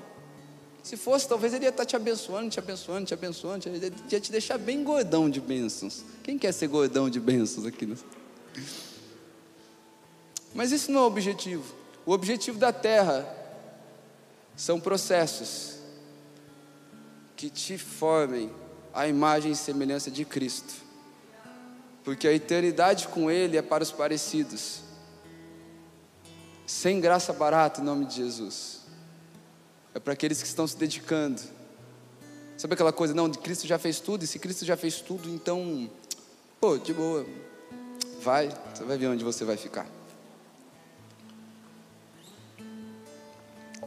Se fosse, talvez ele ia estar te abençoando, te abençoando, te abençoando, ele ia te deixar bem gordão de bênçãos. Quem quer ser gordão de bênçãos aqui? Né? Mas isso não é o objetivo. O objetivo da terra são processos que te formem a imagem e semelhança de Cristo. Porque a eternidade com Ele é para os parecidos. Sem graça barata em nome de Jesus. É para aqueles que estão se dedicando. Sabe aquela coisa, não, Cristo já fez tudo, e se Cristo já fez tudo, então, pô, de boa, vai, você vai ver onde você vai ficar.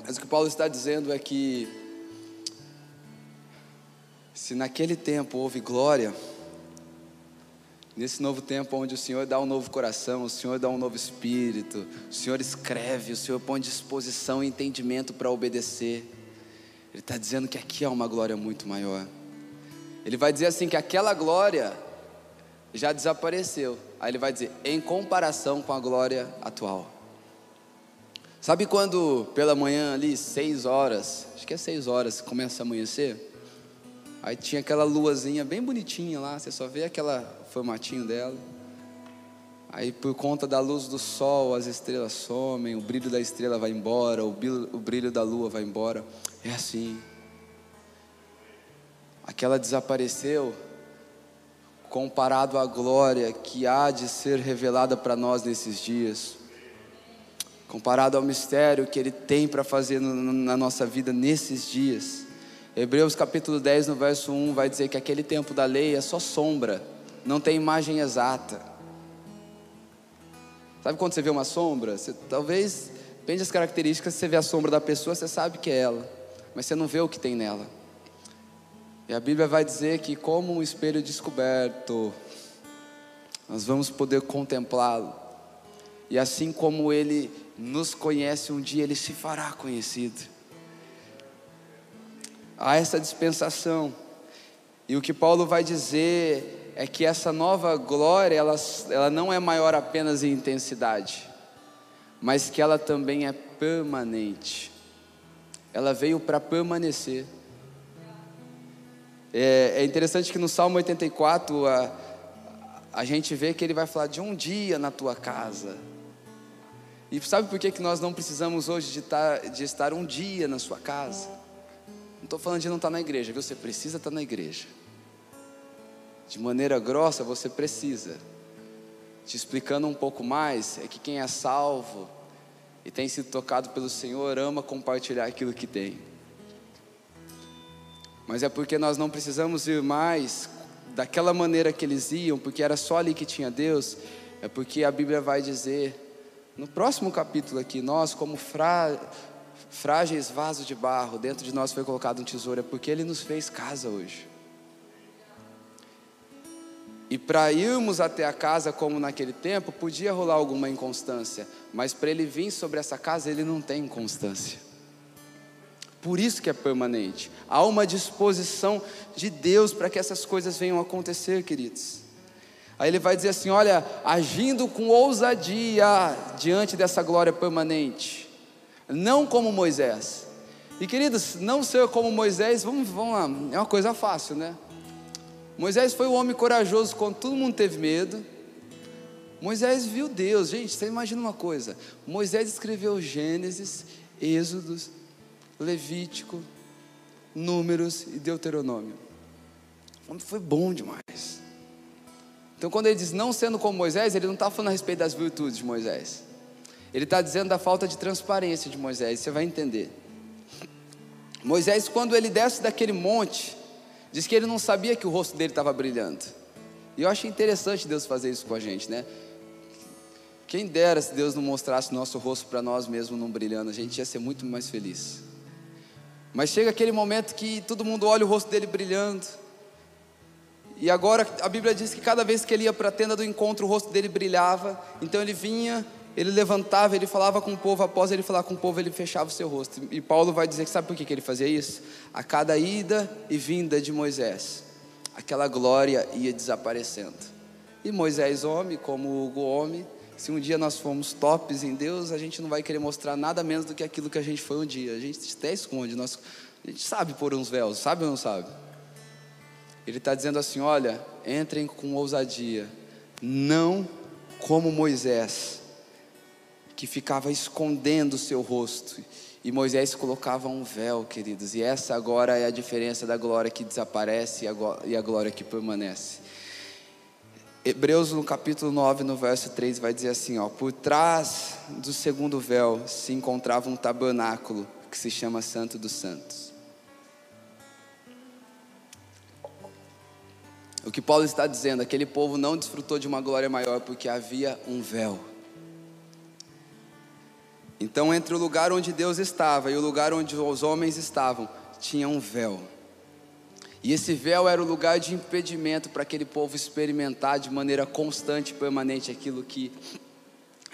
Mas o que Paulo está dizendo é que, se naquele tempo houve glória, nesse novo tempo onde o Senhor dá um novo coração, o Senhor dá um novo espírito, o Senhor escreve, o Senhor põe disposição e entendimento para obedecer, Ele está dizendo que aqui há uma glória muito maior. Ele vai dizer assim que aquela glória já desapareceu. Aí ele vai dizer, em comparação com a glória atual. Sabe quando pela manhã ali, seis horas, acho que é seis horas, começa a amanhecer? Aí tinha aquela luazinha bem bonitinha lá, você só vê aquela formatinho dela. Aí por conta da luz do sol, as estrelas somem, o brilho da estrela vai embora, o brilho, o brilho da lua vai embora. É assim. Aquela desapareceu comparado à glória que há de ser revelada para nós nesses dias comparado ao mistério que Ele tem para fazer na nossa vida nesses dias. Hebreus capítulo 10, no verso 1, vai dizer que aquele tempo da lei é só sombra, não tem imagem exata. Sabe quando você vê uma sombra? Você, talvez, depende das características, você vê a sombra da pessoa, você sabe que é ela, mas você não vê o que tem nela. E a Bíblia vai dizer que, como um espelho descoberto, nós vamos poder contemplá-lo. E assim como ele nos conhece, um dia ele se fará conhecido. Há essa dispensação. E o que Paulo vai dizer é que essa nova glória, ela, ela não é maior apenas em intensidade, mas que ela também é permanente. Ela veio para permanecer. É, é, interessante que no Salmo 84 a, a gente vê que ele vai falar de um dia na tua casa. E sabe por que, que nós não precisamos hoje de estar, tá, de estar um dia na sua casa? Não estou falando de não estar tá na igreja, viu? Você precisa estar tá na igreja. De maneira grossa, você precisa. Te explicando um pouco mais, é que quem é salvo e tem sido tocado pelo Senhor ama compartilhar aquilo que tem. Mas é porque nós não precisamos ir mais daquela maneira que eles iam, porque era só ali que tinha Deus, é porque a Bíblia vai dizer no próximo capítulo aqui, nós, como frá, frágeis vasos de barro, dentro de nós foi colocado um tesouro, é porque Ele nos fez casa hoje. E para irmos até a casa, como naquele tempo, podia rolar alguma inconstância, mas para ele vir sobre essa casa, ele não tem inconstância. Por isso que é permanente. Há uma disposição de Deus para que essas coisas venham a acontecer, queridos. Aí ele vai dizer assim: olha, agindo com ousadia diante dessa glória permanente, não como Moisés. E queridos, não ser como Moisés, vamos, vamos lá, é uma coisa fácil, né? Moisés foi um homem corajoso quando todo mundo teve medo. Moisés viu Deus, gente, você imagina uma coisa: Moisés escreveu Gênesis, Êxodos, Levítico, Números e Deuteronômio. Foi bom demais. Então, quando ele diz não sendo como Moisés, ele não está falando a respeito das virtudes de Moisés. Ele está dizendo da falta de transparência de Moisés. Você vai entender. Moisés, quando ele desce daquele monte, diz que ele não sabia que o rosto dele estava brilhando. E eu acho interessante Deus fazer isso com a gente, né? Quem dera se Deus não mostrasse nosso rosto para nós mesmos não brilhando, a gente ia ser muito mais feliz. Mas chega aquele momento que todo mundo olha o rosto dele brilhando. E agora a Bíblia diz que cada vez que ele ia para a tenda do encontro, o rosto dele brilhava. Então ele vinha, ele levantava, ele falava com o povo. Após ele falar com o povo, ele fechava o seu rosto. E Paulo vai dizer que sabe por que ele fazia isso? A cada ida e vinda de Moisés, aquela glória ia desaparecendo. E Moisés, homem, como Hugo, homem, se um dia nós formos tops em Deus, a gente não vai querer mostrar nada menos do que aquilo que a gente foi um dia. A gente até esconde, nós, a gente sabe pôr uns véus, sabe ou não sabe? Ele está dizendo assim: olha, entrem com ousadia, não como Moisés, que ficava escondendo o seu rosto. E Moisés colocava um véu, queridos, e essa agora é a diferença da glória que desaparece e a glória que permanece. Hebreus no capítulo 9, no verso 3, vai dizer assim: ó, por trás do segundo véu se encontrava um tabernáculo que se chama Santo dos Santos. O que Paulo está dizendo, aquele povo não desfrutou de uma glória maior porque havia um véu. Então, entre o lugar onde Deus estava e o lugar onde os homens estavam, tinha um véu. E esse véu era o lugar de impedimento para aquele povo experimentar de maneira constante e permanente aquilo que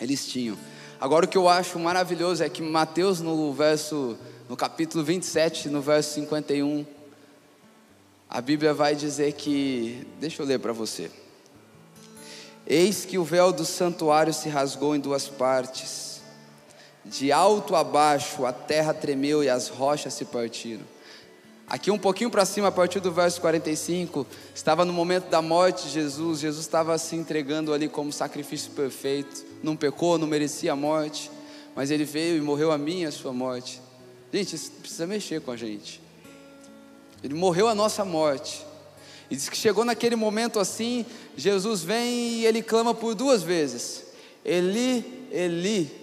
eles tinham. Agora o que eu acho maravilhoso é que Mateus no verso no capítulo 27, no verso 51, a Bíblia vai dizer que, deixa eu ler para você. Eis que o véu do santuário se rasgou em duas partes, de alto a baixo a terra tremeu e as rochas se partiram. Aqui um pouquinho para cima, a partir do verso 45, estava no momento da morte de Jesus, Jesus estava se entregando ali como sacrifício perfeito, não pecou, não merecia a morte, mas ele veio e morreu a minha a sua morte. Gente, isso precisa mexer com a gente. Ele morreu a nossa morte. E diz que chegou naquele momento assim, Jesus vem e ele clama por duas vezes: Eli, Eli,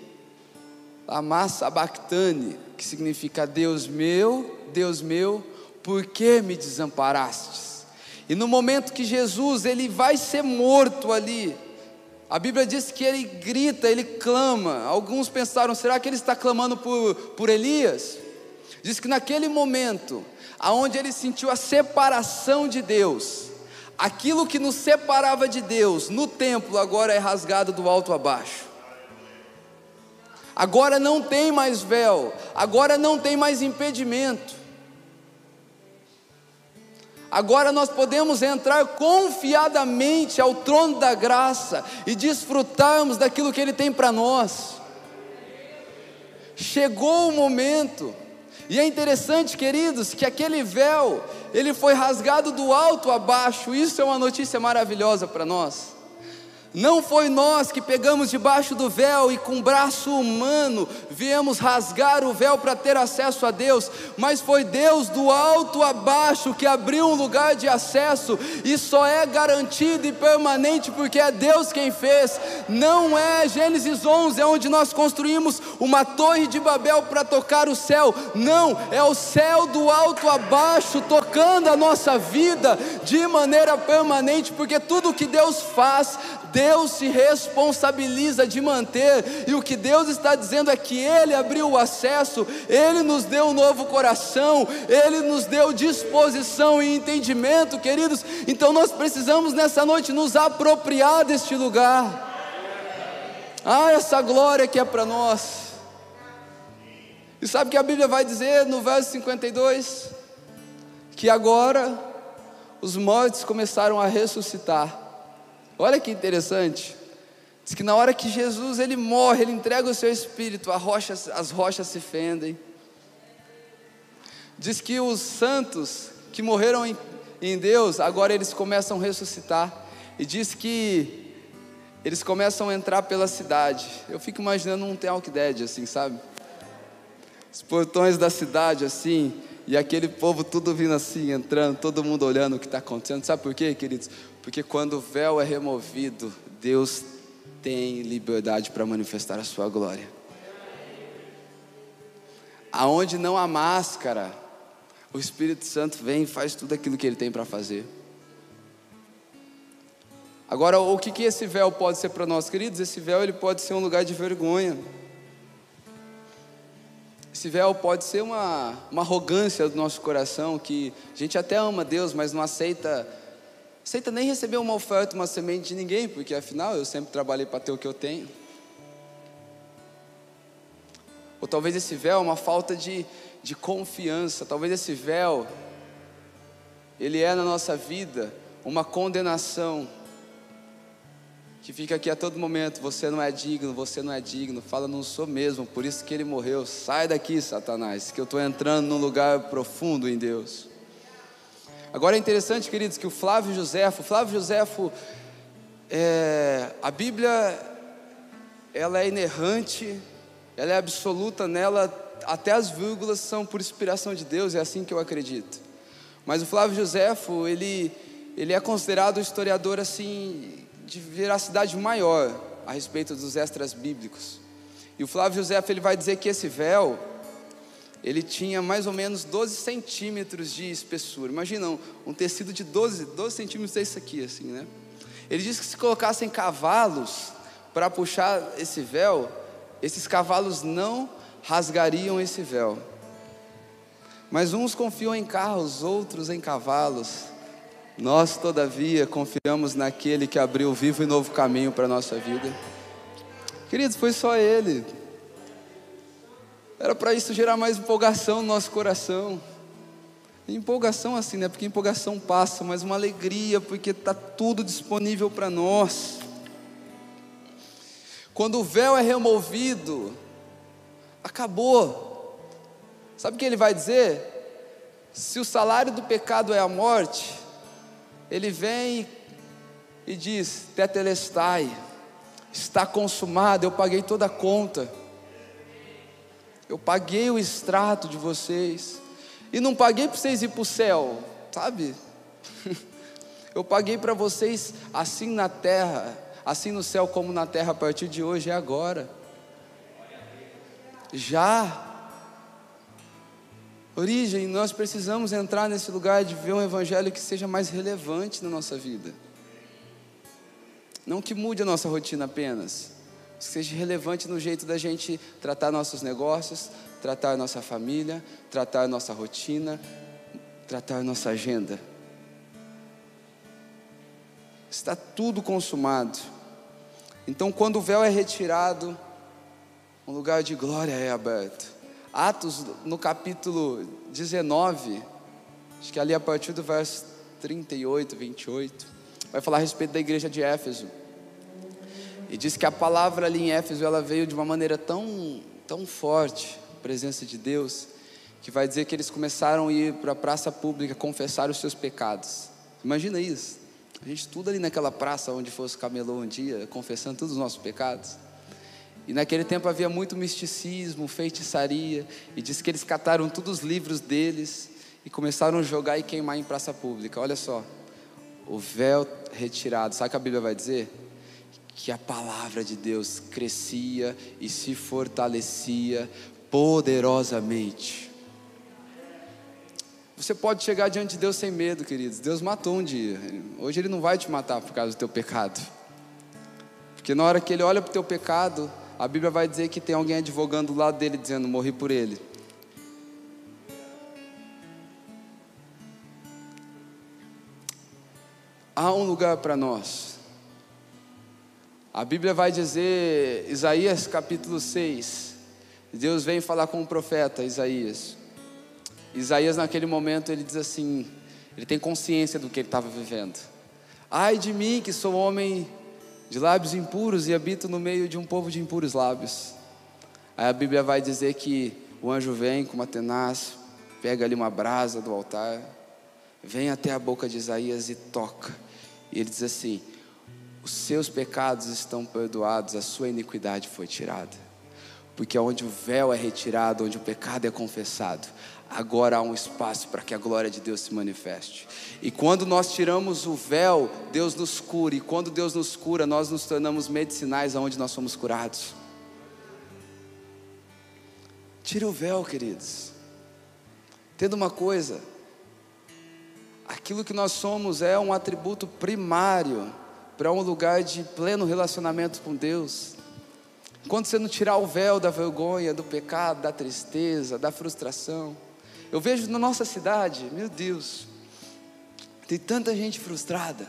lama sabachthani, que significa Deus meu, Deus meu, por que me desamparastes? E no momento que Jesus ele vai ser morto ali, a Bíblia diz que ele grita, ele clama. Alguns pensaram, será que ele está clamando por, por Elias? Diz que naquele momento aonde ele sentiu a separação de Deus. Aquilo que nos separava de Deus no templo agora é rasgado do alto a baixo. Agora não tem mais véu, agora não tem mais impedimento. Agora nós podemos entrar confiadamente ao trono da graça e desfrutarmos daquilo que Ele tem para nós. Chegou o momento e é interessante, queridos, que aquele véu, ele foi rasgado do alto a baixo. Isso é uma notícia maravilhosa para nós. Não foi nós que pegamos debaixo do véu e com braço humano viemos rasgar o véu para ter acesso a Deus, mas foi Deus do alto a baixo que abriu um lugar de acesso e só é garantido e permanente porque é Deus quem fez. Não é Gênesis 11, é onde nós construímos uma torre de Babel para tocar o céu. Não, é o céu do alto a baixo tocando a nossa vida de maneira permanente, porque tudo que Deus faz Deus se responsabiliza de manter, e o que Deus está dizendo é que Ele abriu o acesso, Ele nos deu um novo coração, Ele nos deu disposição e entendimento, queridos. Então nós precisamos nessa noite nos apropriar deste lugar. Ah, essa glória que é para nós. E sabe que a Bíblia vai dizer no verso 52? Que agora os mortos começaram a ressuscitar. Olha que interessante. Diz que na hora que Jesus ele morre, ele entrega o seu espírito, rocha, as rochas se fendem. Diz que os santos que morreram em, em Deus, agora eles começam a ressuscitar. E diz que eles começam a entrar pela cidade. Eu fico imaginando um The Dead, assim, sabe? Os portões da cidade, assim, e aquele povo tudo vindo assim, entrando, todo mundo olhando o que está acontecendo. Sabe por quê, queridos? Porque quando o véu é removido, Deus tem liberdade para manifestar a sua glória. Aonde não há máscara, o Espírito Santo vem e faz tudo aquilo que ele tem para fazer. Agora, o que, que esse véu pode ser para nós, queridos? Esse véu ele pode ser um lugar de vergonha. Esse véu pode ser uma, uma arrogância do nosso coração, que a gente até ama Deus, mas não aceita aceita nem receber uma oferta, uma semente de ninguém, porque afinal eu sempre trabalhei para ter o que eu tenho. Ou talvez esse véu é uma falta de, de confiança, talvez esse véu, ele é na nossa vida uma condenação que fica aqui a todo momento, você não é digno, você não é digno, fala, não sou mesmo, por isso que ele morreu, sai daqui, Satanás, que eu estou entrando num lugar profundo em Deus. Agora é interessante, queridos, que o Flávio Josefo, Flávio Josefo, é, a Bíblia, ela é inerrante, ela é absoluta nela, até as vírgulas são por inspiração de Deus, é assim que eu acredito. Mas o Flávio Josefo, ele, ele é considerado um historiador assim, de veracidade maior a respeito dos extras bíblicos. E o Flávio Josefo, ele vai dizer que esse véu, ele tinha mais ou menos 12 centímetros de espessura. Imagina um, tecido de 12, 12 centímetros isso aqui, assim, né? Ele diz que se colocassem cavalos para puxar esse véu, esses cavalos não rasgariam esse véu. Mas uns confiam em carros, outros em cavalos. Nós, todavia, confiamos naquele que abriu vivo e novo caminho para a nossa vida. Queridos, foi só Ele. Era para isso gerar mais empolgação no nosso coração. Empolgação assim, né? Porque empolgação passa, mas uma alegria, porque está tudo disponível para nós. Quando o véu é removido, acabou. Sabe o que ele vai dizer? Se o salário do pecado é a morte, ele vem e diz: Tetelestai, está consumado, eu paguei toda a conta. Eu paguei o extrato de vocês. E não paguei para vocês ir para o céu, sabe? Eu paguei para vocês assim na terra, assim no céu como na terra, a partir de hoje é agora. Já. Origem, nós precisamos entrar nesse lugar de ver um evangelho que seja mais relevante na nossa vida. Não que mude a nossa rotina apenas, que seja relevante no jeito da gente tratar nossos negócios, tratar nossa família, tratar nossa rotina, tratar nossa agenda. Está tudo consumado. Então, quando o véu é retirado, um lugar de glória é aberto. Atos, no capítulo 19, acho que ali a partir do verso 38, 28, vai falar a respeito da igreja de Éfeso. E diz que a palavra ali em Éfeso ela veio de uma maneira tão, tão forte, a presença de Deus, que vai dizer que eles começaram a ir para a praça pública confessar os seus pecados. Imagina isso. A gente tudo ali naquela praça onde fosse camelô um dia, confessando todos os nossos pecados. E naquele tempo havia muito misticismo, feitiçaria, e diz que eles cataram todos os livros deles e começaram a jogar e queimar em praça pública. Olha só, o véu retirado. Sabe o que a Bíblia vai dizer? Que a palavra de Deus crescia e se fortalecia poderosamente. Você pode chegar diante de Deus sem medo, queridos. Deus matou um dia. Hoje Ele não vai te matar por causa do teu pecado. Porque na hora que Ele olha para o teu pecado, a Bíblia vai dizer que tem alguém advogando do lado dele, dizendo: Morri por Ele. Há um lugar para nós a Bíblia vai dizer, Isaías capítulo 6, Deus vem falar com o profeta Isaías. Isaías, naquele momento, ele diz assim: ele tem consciência do que ele estava vivendo. Ai de mim, que sou homem de lábios impuros e habito no meio de um povo de impuros lábios. Aí a Bíblia vai dizer que o anjo vem com uma tenaz, pega ali uma brasa do altar, vem até a boca de Isaías e toca. E ele diz assim: os seus pecados estão perdoados, a sua iniquidade foi tirada. Porque onde o véu é retirado, onde o pecado é confessado, agora há um espaço para que a glória de Deus se manifeste. E quando nós tiramos o véu, Deus nos cura. E quando Deus nos cura, nós nos tornamos medicinais aonde nós somos curados. Tira o véu, queridos. Entenda uma coisa: aquilo que nós somos é um atributo primário para um lugar de pleno relacionamento com Deus. Quando você não tirar o véu da vergonha, do pecado, da tristeza, da frustração. Eu vejo na nossa cidade, meu Deus, Tem tanta gente frustrada.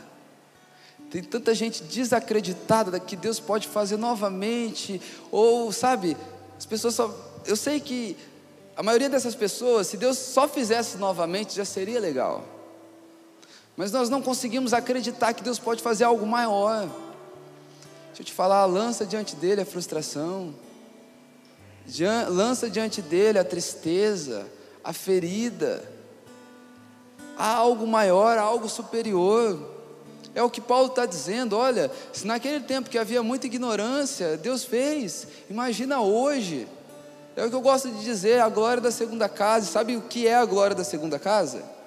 Tem tanta gente desacreditada que Deus pode fazer novamente. Ou, sabe, as pessoas só. Eu sei que a maioria dessas pessoas, se Deus só fizesse novamente, já seria legal. Mas nós não conseguimos acreditar que Deus pode fazer algo maior. Deixa eu te falar, lança diante dele a frustração, lança diante dele a tristeza, a ferida. Há algo maior, há algo superior. É o que Paulo está dizendo. Olha, se naquele tempo que havia muita ignorância, Deus fez, imagina hoje. É o que eu gosto de dizer, a glória da segunda casa. Sabe o que é a glória da segunda casa?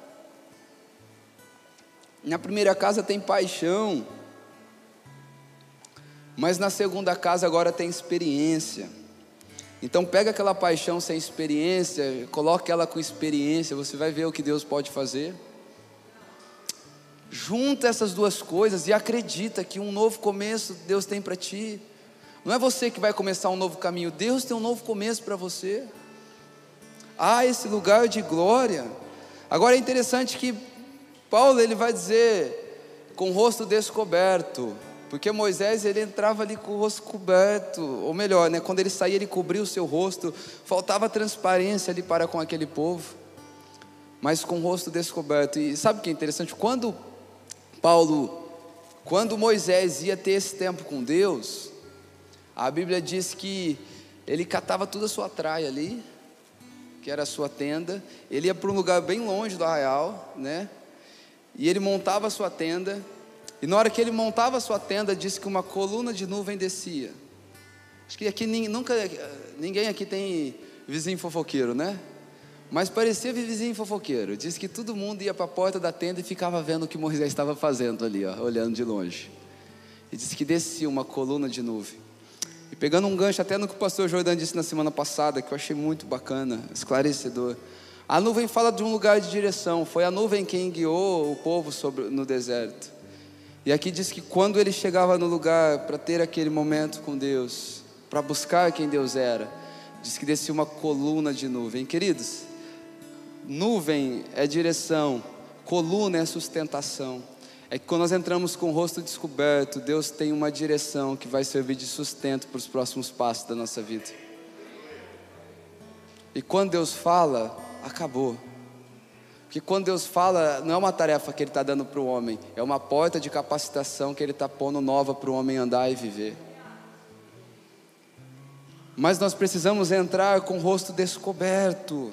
Na primeira casa tem paixão, mas na segunda casa agora tem experiência. Então pega aquela paixão sem experiência, coloque ela com experiência, você vai ver o que Deus pode fazer. Junta essas duas coisas e acredita que um novo começo Deus tem para ti. Não é você que vai começar um novo caminho, Deus tem um novo começo para você. Há esse lugar de glória. Agora é interessante que Paulo ele vai dizer com o rosto descoberto. Porque Moisés ele entrava ali com o rosto coberto, ou melhor, né, quando ele saía ele cobria o seu rosto, faltava transparência ali para com aquele povo, mas com o rosto descoberto. E sabe o que é interessante? Quando Paulo, quando Moisés ia ter esse tempo com Deus, a Bíblia diz que ele catava toda a sua traia ali, que era a sua tenda, ele ia para um lugar bem longe do arraial, né? E ele montava sua tenda, e na hora que ele montava sua tenda, disse que uma coluna de nuvem descia. Acho que aqui nunca, ninguém aqui tem vizinho fofoqueiro, né? Mas parecia vizinho fofoqueiro. Disse que todo mundo ia para a porta da tenda e ficava vendo o que Moisés estava fazendo ali, ó, olhando de longe. E disse que descia uma coluna de nuvem. E pegando um gancho até no que o pastor Jordan disse na semana passada, que eu achei muito bacana, esclarecedor. A nuvem fala de um lugar de direção. Foi a nuvem quem guiou o povo sobre, no deserto. E aqui diz que quando ele chegava no lugar para ter aquele momento com Deus, para buscar quem Deus era, diz que descia uma coluna de nuvem. Queridos, nuvem é direção, coluna é sustentação. É que quando nós entramos com o rosto descoberto, Deus tem uma direção que vai servir de sustento para os próximos passos da nossa vida. E quando Deus fala, acabou. Que quando Deus fala, não é uma tarefa que Ele está dando para o homem, é uma porta de capacitação que Ele está pondo nova para o homem andar e viver. Mas nós precisamos entrar com o rosto descoberto,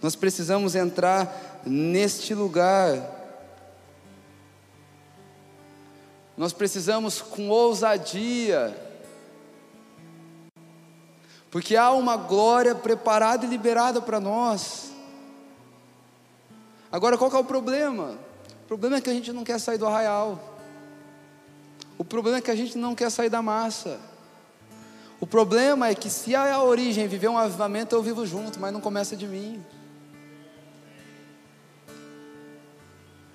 nós precisamos entrar neste lugar, nós precisamos com ousadia, porque há uma glória preparada e liberada para nós. Agora, qual é o problema? O problema é que a gente não quer sair do arraial. O problema é que a gente não quer sair da massa. O problema é que se a origem viver um avivamento, eu vivo junto, mas não começa de mim.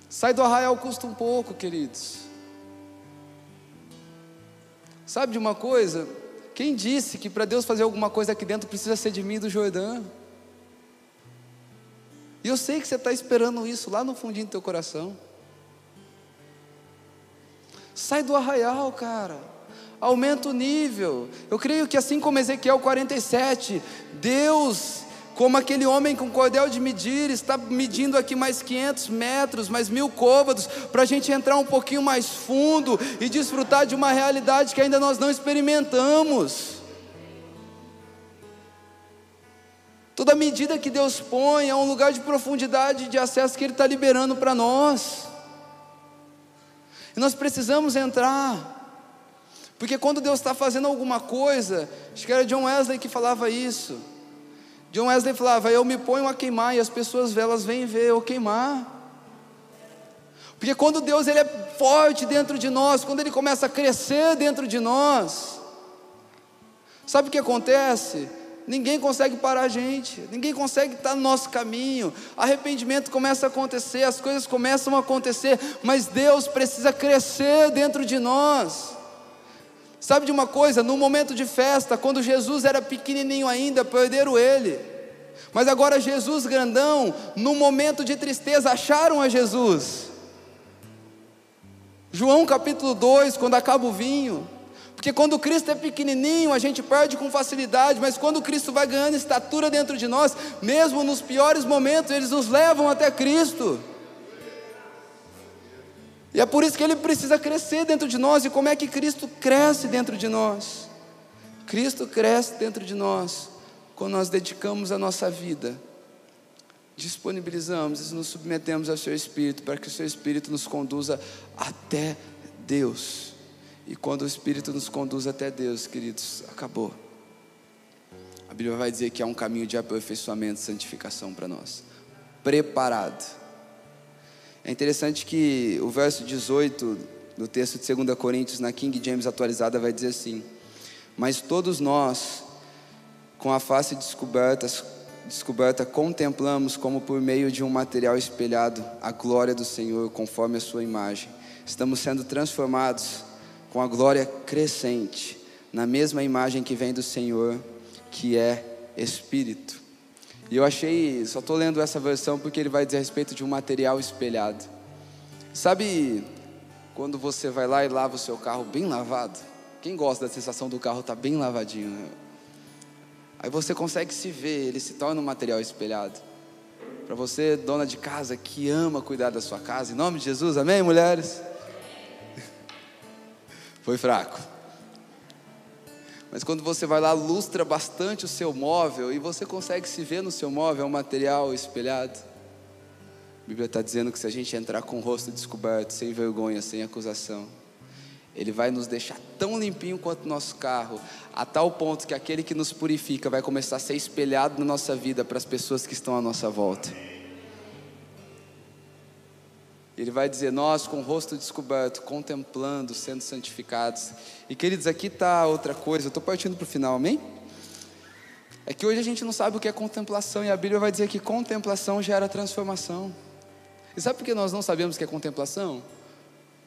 Sair do arraial custa um pouco, queridos. Sabe de uma coisa? Quem disse que para Deus fazer alguma coisa aqui dentro precisa ser de mim e do Jordão? E eu sei que você está esperando isso lá no fundinho do teu coração. Sai do arraial, cara. Aumenta o nível. Eu creio que assim como Ezequiel 47, Deus, como aquele homem com cordel de medir, está medindo aqui mais 500 metros, mais mil côvados, para a gente entrar um pouquinho mais fundo e desfrutar de uma realidade que ainda nós não experimentamos. Toda medida que Deus põe é um lugar de profundidade de acesso que Ele está liberando para nós. E nós precisamos entrar. Porque quando Deus está fazendo alguma coisa, acho que era John Wesley que falava isso. John Wesley falava: Eu me ponho a queimar e as pessoas elas vêm ver eu queimar. Porque quando Deus ele é forte dentro de nós, quando Ele começa a crescer dentro de nós, sabe o que acontece? Ninguém consegue parar a gente, ninguém consegue estar no nosso caminho. Arrependimento começa a acontecer, as coisas começam a acontecer, mas Deus precisa crescer dentro de nós. Sabe de uma coisa? No momento de festa, quando Jesus era pequenininho ainda, perderam ele. Mas agora Jesus grandão, no momento de tristeza, acharam a Jesus. João capítulo 2, quando acaba o vinho. Porque quando Cristo é pequenininho, a gente perde com facilidade, mas quando Cristo vai ganhando estatura dentro de nós, mesmo nos piores momentos, eles nos levam até Cristo. E é por isso que ele precisa crescer dentro de nós. E como é que Cristo cresce dentro de nós? Cristo cresce dentro de nós quando nós dedicamos a nossa vida, disponibilizamos e nos submetemos ao Seu Espírito, para que o Seu Espírito nos conduza até Deus. E quando o Espírito nos conduz até Deus, queridos, acabou. A Bíblia vai dizer que há um caminho de aperfeiçoamento e santificação para nós. Preparado. É interessante que o verso 18 do texto de 2 Coríntios, na King James atualizada, vai dizer assim: Mas todos nós, com a face descoberta, descoberta, contemplamos como por meio de um material espelhado a glória do Senhor, conforme a sua imagem. Estamos sendo transformados com a glória crescente, na mesma imagem que vem do Senhor, que é Espírito. E eu achei, só estou lendo essa versão porque ele vai dizer a respeito de um material espelhado. Sabe quando você vai lá e lava o seu carro bem lavado? Quem gosta da sensação do carro estar tá bem lavadinho? Né? Aí você consegue se ver, ele se torna um material espelhado. Para você, dona de casa que ama cuidar da sua casa, em nome de Jesus, amém, mulheres? Foi fraco. Mas quando você vai lá, lustra bastante o seu móvel e você consegue se ver no seu móvel, é um material espelhado. A Bíblia está dizendo que se a gente entrar com o rosto descoberto, sem vergonha, sem acusação, Ele vai nos deixar tão limpinho quanto nosso carro, a tal ponto que aquele que nos purifica vai começar a ser espelhado na nossa vida para as pessoas que estão à nossa volta. Ele vai dizer: Nós, com o rosto descoberto, contemplando, sendo santificados. E queridos, aqui está outra coisa, eu estou partindo para o final, amém? É que hoje a gente não sabe o que é contemplação, e a Bíblia vai dizer que contemplação gera transformação. E sabe por que nós não sabemos o que é contemplação?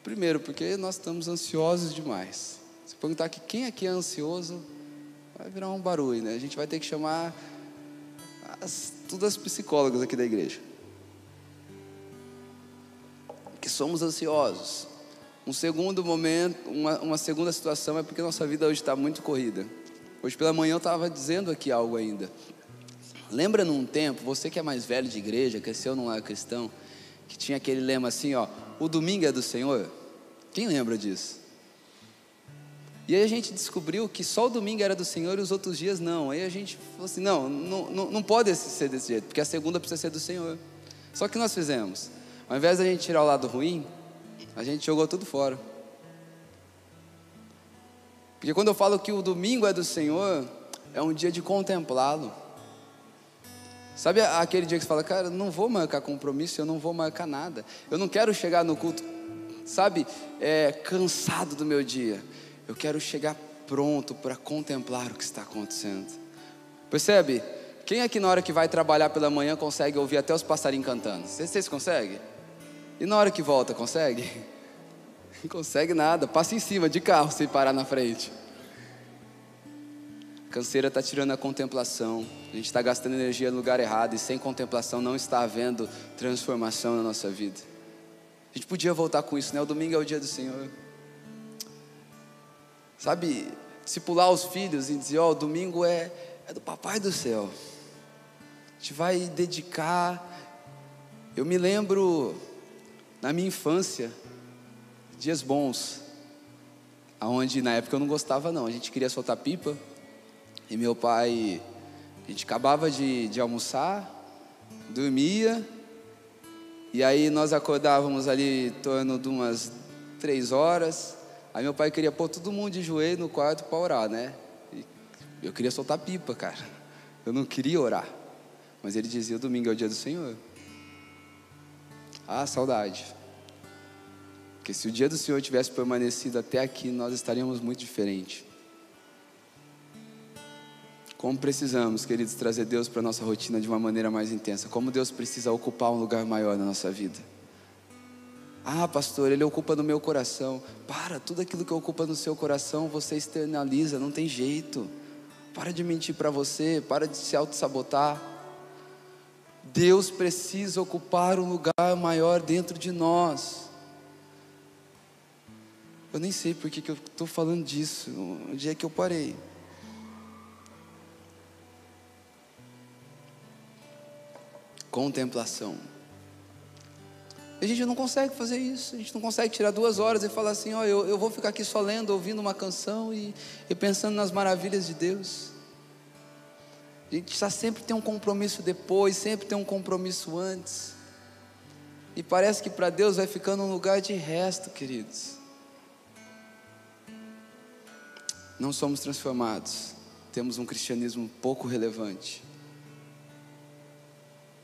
Primeiro, porque nós estamos ansiosos demais. Se perguntar aqui quem aqui é ansioso, vai virar um barulho, né? A gente vai ter que chamar as, todas as psicólogas aqui da igreja que somos ansiosos. Um segundo momento, uma, uma segunda situação é porque nossa vida hoje está muito corrida. Hoje pela manhã eu estava dizendo aqui algo ainda. Lembra num tempo, você que é mais velho de igreja, cresceu num lar cristão, que tinha aquele lema assim, ó, o domingo é do Senhor? Quem lembra disso? E aí a gente descobriu que só o domingo era do Senhor e os outros dias não. Aí a gente falou assim, não, não, não, pode ser desse jeito, porque a segunda precisa ser do Senhor. Só que nós fizemos. Ao invés da gente tirar o lado ruim, a gente jogou tudo fora. Porque quando eu falo que o domingo é do Senhor, é um dia de contemplá-lo. Sabe aquele dia que você fala, cara, não vou marcar compromisso, eu não vou marcar nada. Eu não quero chegar no culto, sabe, é, cansado do meu dia. Eu quero chegar pronto para contemplar o que está acontecendo. Percebe? Quem aqui na hora que vai trabalhar pela manhã consegue ouvir até os passarinhos cantando? Vocês, vocês conseguem? E na hora que volta, consegue? Não consegue nada, passa em cima de carro sem parar na frente. A canseira está tirando a contemplação. A gente está gastando energia no lugar errado e sem contemplação não está havendo transformação na nossa vida. A gente podia voltar com isso, né? O domingo é o dia do Senhor. Sabe, discipular os filhos e dizer: Ó, oh, domingo é, é do Papai do céu. A gente vai dedicar. Eu me lembro na minha infância, dias bons, aonde na época eu não gostava não, a gente queria soltar pipa, e meu pai, a gente acabava de, de almoçar, dormia, e aí nós acordávamos ali em torno de umas três horas, aí meu pai queria pôr todo mundo de joelho no quarto para orar, né? E eu queria soltar pipa, cara, eu não queria orar, mas ele dizia, domingo é o dia do Senhor. Ah, saudade. Porque se o dia do Senhor tivesse permanecido até aqui, nós estaríamos muito diferentes. Como precisamos, queridos, trazer Deus para a nossa rotina de uma maneira mais intensa. Como Deus precisa ocupar um lugar maior na nossa vida. Ah, pastor, Ele ocupa no meu coração. Para, tudo aquilo que ocupa no seu coração, você externaliza, não tem jeito. Para de mentir para você, para de se auto-sabotar. Deus precisa ocupar um lugar maior dentro de nós. Eu nem sei por que, que eu estou falando disso, onde é que eu parei. Contemplação. A gente não consegue fazer isso, a gente não consegue tirar duas horas e falar assim: ó, eu, eu vou ficar aqui só lendo, ouvindo uma canção e, e pensando nas maravilhas de Deus. A gente está sempre tem um compromisso depois, sempre tem um compromisso antes. E parece que para Deus vai ficando um lugar de resto, queridos. Não somos transformados, temos um cristianismo pouco relevante,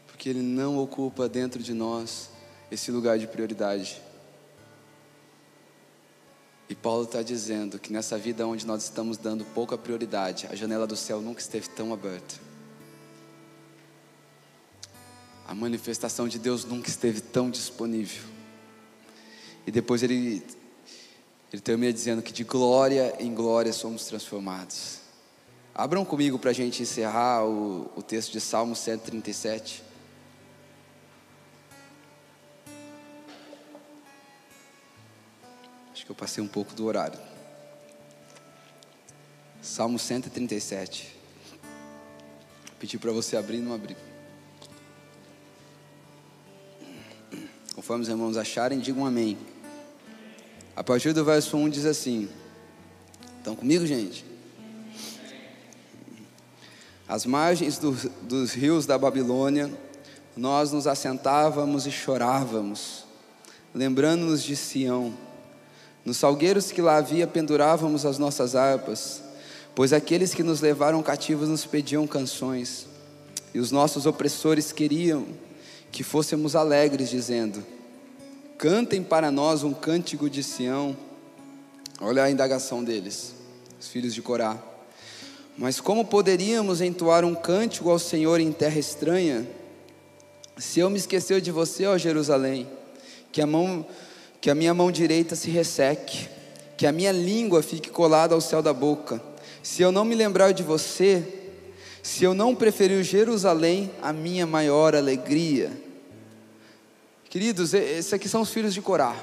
porque Ele não ocupa dentro de nós esse lugar de prioridade. E Paulo está dizendo que nessa vida onde nós estamos dando pouca prioridade, a janela do céu nunca esteve tão aberta. A manifestação de Deus nunca esteve tão disponível. E depois ele, ele termina dizendo que de glória em glória somos transformados. Abram comigo para a gente encerrar o, o texto de Salmo 137. Eu passei um pouco do horário. Salmo 137. Pedi para você abrir não abrir. Conforme os irmãos acharem, digam amém. A partir do verso 1 diz assim: Estão comigo, gente? Às margens do, dos rios da Babilônia, nós nos assentávamos e chorávamos, lembrando-nos de Sião nos salgueiros que lá havia pendurávamos as nossas harpas, pois aqueles que nos levaram cativos nos pediam canções, e os nossos opressores queriam que fôssemos alegres, dizendo: Cantem para nós um cântico de Sião. Olha a indagação deles, os filhos de Corá. Mas como poderíamos entoar um cântico ao Senhor em terra estranha? Se eu me esquecer de você, ó Jerusalém, que a mão que a minha mão direita se resseque, que a minha língua fique colada ao céu da boca. Se eu não me lembrar de você, se eu não preferir Jerusalém, a minha maior alegria. Queridos, esses aqui são os filhos de Corá.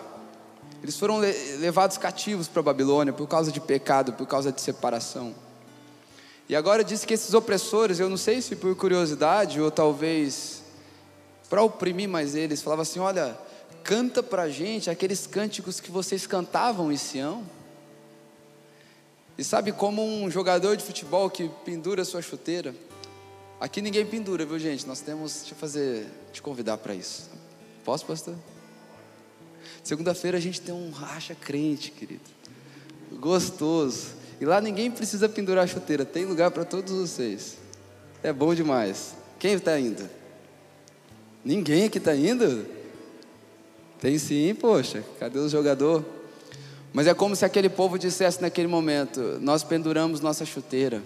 Eles foram levados cativos para a Babilônia por causa de pecado, por causa de separação. E agora diz que esses opressores, eu não sei se por curiosidade ou talvez para oprimir mais eles, falava assim: olha, canta para gente aqueles cânticos que vocês cantavam em Sião. E sabe como um jogador de futebol que pendura sua chuteira? Aqui ninguém pendura, viu gente? Nós temos, deixa eu fazer, te convidar para isso. Posso, pastor? Segunda-feira a gente tem um racha crente, querido. Gostoso. E lá ninguém precisa pendurar a chuteira, tem lugar para todos vocês. É bom demais. Quem está indo? Ninguém aqui está indo? Tem sim, poxa, cadê o jogador? Mas é como se aquele povo dissesse naquele momento: Nós penduramos nossa chuteira,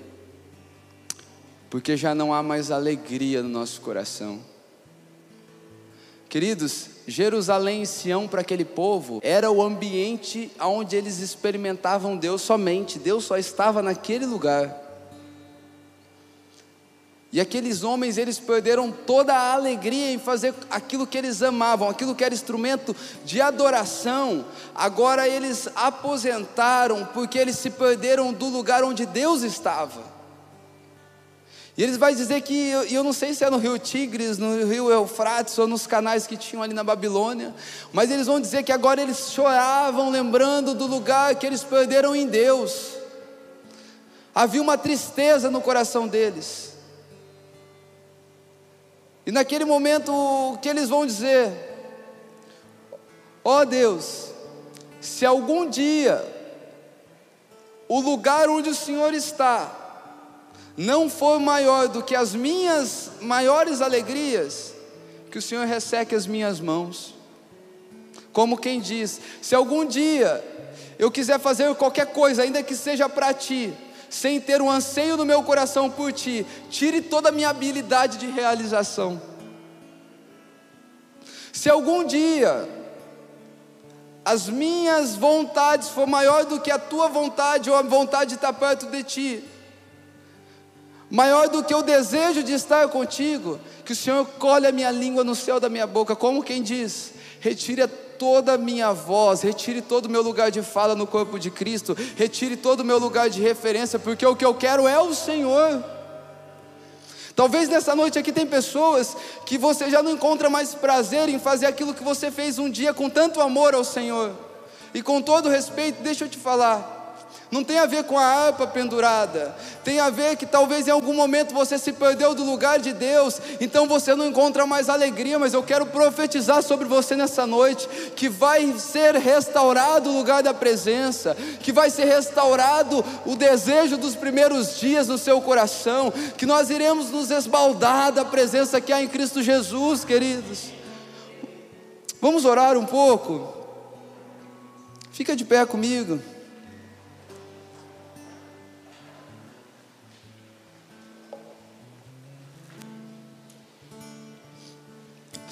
porque já não há mais alegria no nosso coração. Queridos, Jerusalém e Sião para aquele povo era o ambiente onde eles experimentavam Deus somente, Deus só estava naquele lugar. E aqueles homens, eles perderam toda a alegria em fazer aquilo que eles amavam, aquilo que era instrumento de adoração. Agora eles aposentaram porque eles se perderam do lugar onde Deus estava. E eles vão dizer que, e eu não sei se é no rio Tigres, no rio Eufrates ou nos canais que tinham ali na Babilônia, mas eles vão dizer que agora eles choravam lembrando do lugar que eles perderam em Deus. Havia uma tristeza no coração deles. E naquele momento, o que eles vão dizer? Ó oh Deus, se algum dia o lugar onde o Senhor está não for maior do que as minhas maiores alegrias, que o Senhor resseque as minhas mãos. Como quem diz: se algum dia eu quiser fazer qualquer coisa, ainda que seja para ti, sem ter um anseio no meu coração por ti, tire toda a minha habilidade de realização. Se algum dia as minhas vontades for maior do que a tua vontade ou a vontade de estar perto de ti, maior do que o desejo de estar contigo, que o Senhor colhe a minha língua no céu da minha boca, como quem diz: retire toda a minha voz, retire todo o meu lugar de fala no corpo de Cristo, retire todo o meu lugar de referência, porque o que eu quero é o Senhor. Talvez nessa noite aqui tem pessoas que você já não encontra mais prazer em fazer aquilo que você fez um dia com tanto amor ao Senhor. E com todo respeito, deixa eu te falar, não tem a ver com a harpa pendurada, tem a ver que talvez em algum momento você se perdeu do lugar de Deus, então você não encontra mais alegria, mas eu quero profetizar sobre você nessa noite que vai ser restaurado o lugar da presença, que vai ser restaurado o desejo dos primeiros dias no seu coração, que nós iremos nos esbaldar da presença que há em Cristo Jesus, queridos. Vamos orar um pouco? Fica de pé comigo.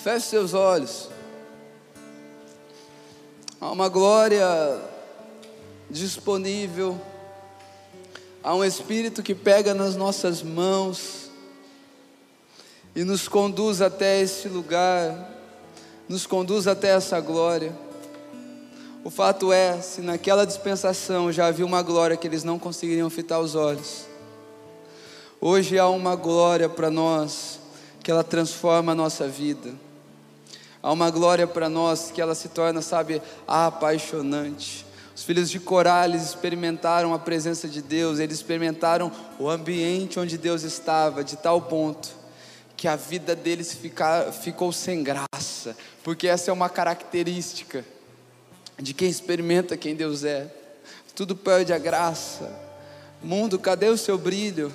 Feche seus olhos. Há uma glória disponível. Há um Espírito que pega nas nossas mãos e nos conduz até esse lugar, nos conduz até essa glória. O fato é, se naquela dispensação já havia uma glória que eles não conseguiriam fitar os olhos, hoje há uma glória para nós que ela transforma a nossa vida. Há uma glória para nós que ela se torna, sabe, apaixonante. Os filhos de Corales experimentaram a presença de Deus, eles experimentaram o ambiente onde Deus estava, de tal ponto que a vida deles fica, ficou sem graça, porque essa é uma característica de quem experimenta quem Deus é. Tudo perde a graça. Mundo, cadê o seu brilho?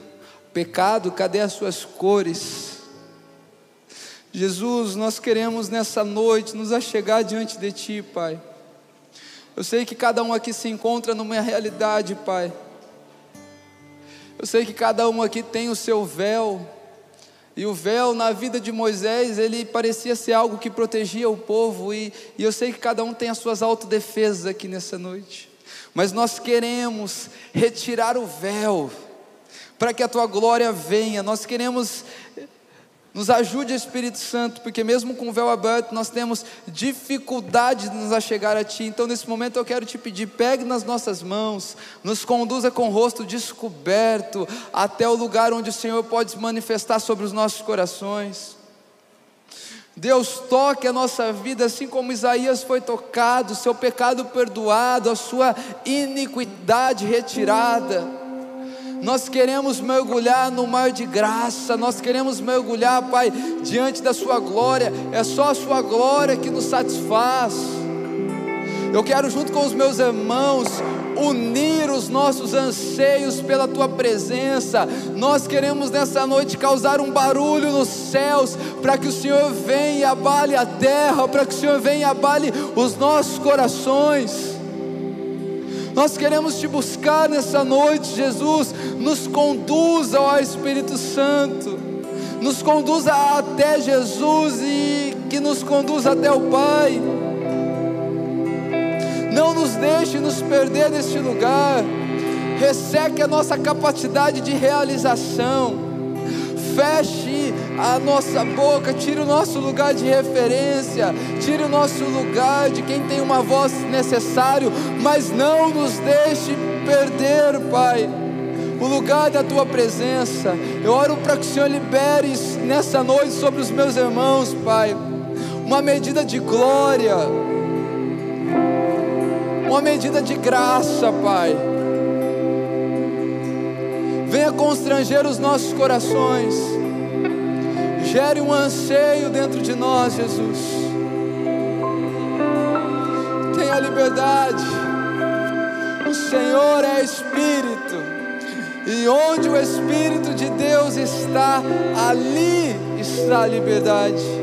Pecado, cadê as suas cores? Jesus, nós queremos nessa noite nos achegar diante de Ti, Pai. Eu sei que cada um aqui se encontra numa realidade, Pai. Eu sei que cada um aqui tem o seu véu, e o véu na vida de Moisés, ele parecia ser algo que protegia o povo, e, e eu sei que cada um tem as suas autodefesas aqui nessa noite, mas nós queremos retirar o véu, para que a tua glória venha, nós queremos nos ajude, Espírito Santo, porque mesmo com o véu aberto, nós temos dificuldade de nos achegar a Ti. Então, nesse momento, eu quero te pedir: pegue nas nossas mãos, nos conduza com o rosto descoberto até o lugar onde o Senhor pode se manifestar sobre os nossos corações. Deus toque a nossa vida assim como Isaías foi tocado, seu pecado perdoado, a sua iniquidade retirada. Nós queremos mergulhar no mar de graça, nós queremos mergulhar, Pai, diante da Sua glória, é só a Sua glória que nos satisfaz. Eu quero, junto com os meus irmãos, unir os nossos anseios pela tua presença. Nós queremos nessa noite causar um barulho nos céus, para que o Senhor venha e abale a terra, para que o Senhor venha e abale os nossos corações. Nós queremos te buscar nessa noite, Jesus. Nos conduza, ó Espírito Santo. Nos conduza até Jesus e que nos conduza até o Pai. Não nos deixe nos perder neste lugar. Resseque a nossa capacidade de realização feche a nossa boca, tire o nosso lugar de referência, tire o nosso lugar de quem tem uma voz necessário, mas não nos deixe perder, Pai, o lugar da tua presença. Eu oro para que o Senhor libere nessa noite sobre os meus irmãos, Pai, uma medida de glória, uma medida de graça, Pai venha constranger os nossos corações, gere um anseio dentro de nós, Jesus. Tenha liberdade, o Senhor é Espírito, e onde o Espírito de Deus está, ali está a liberdade.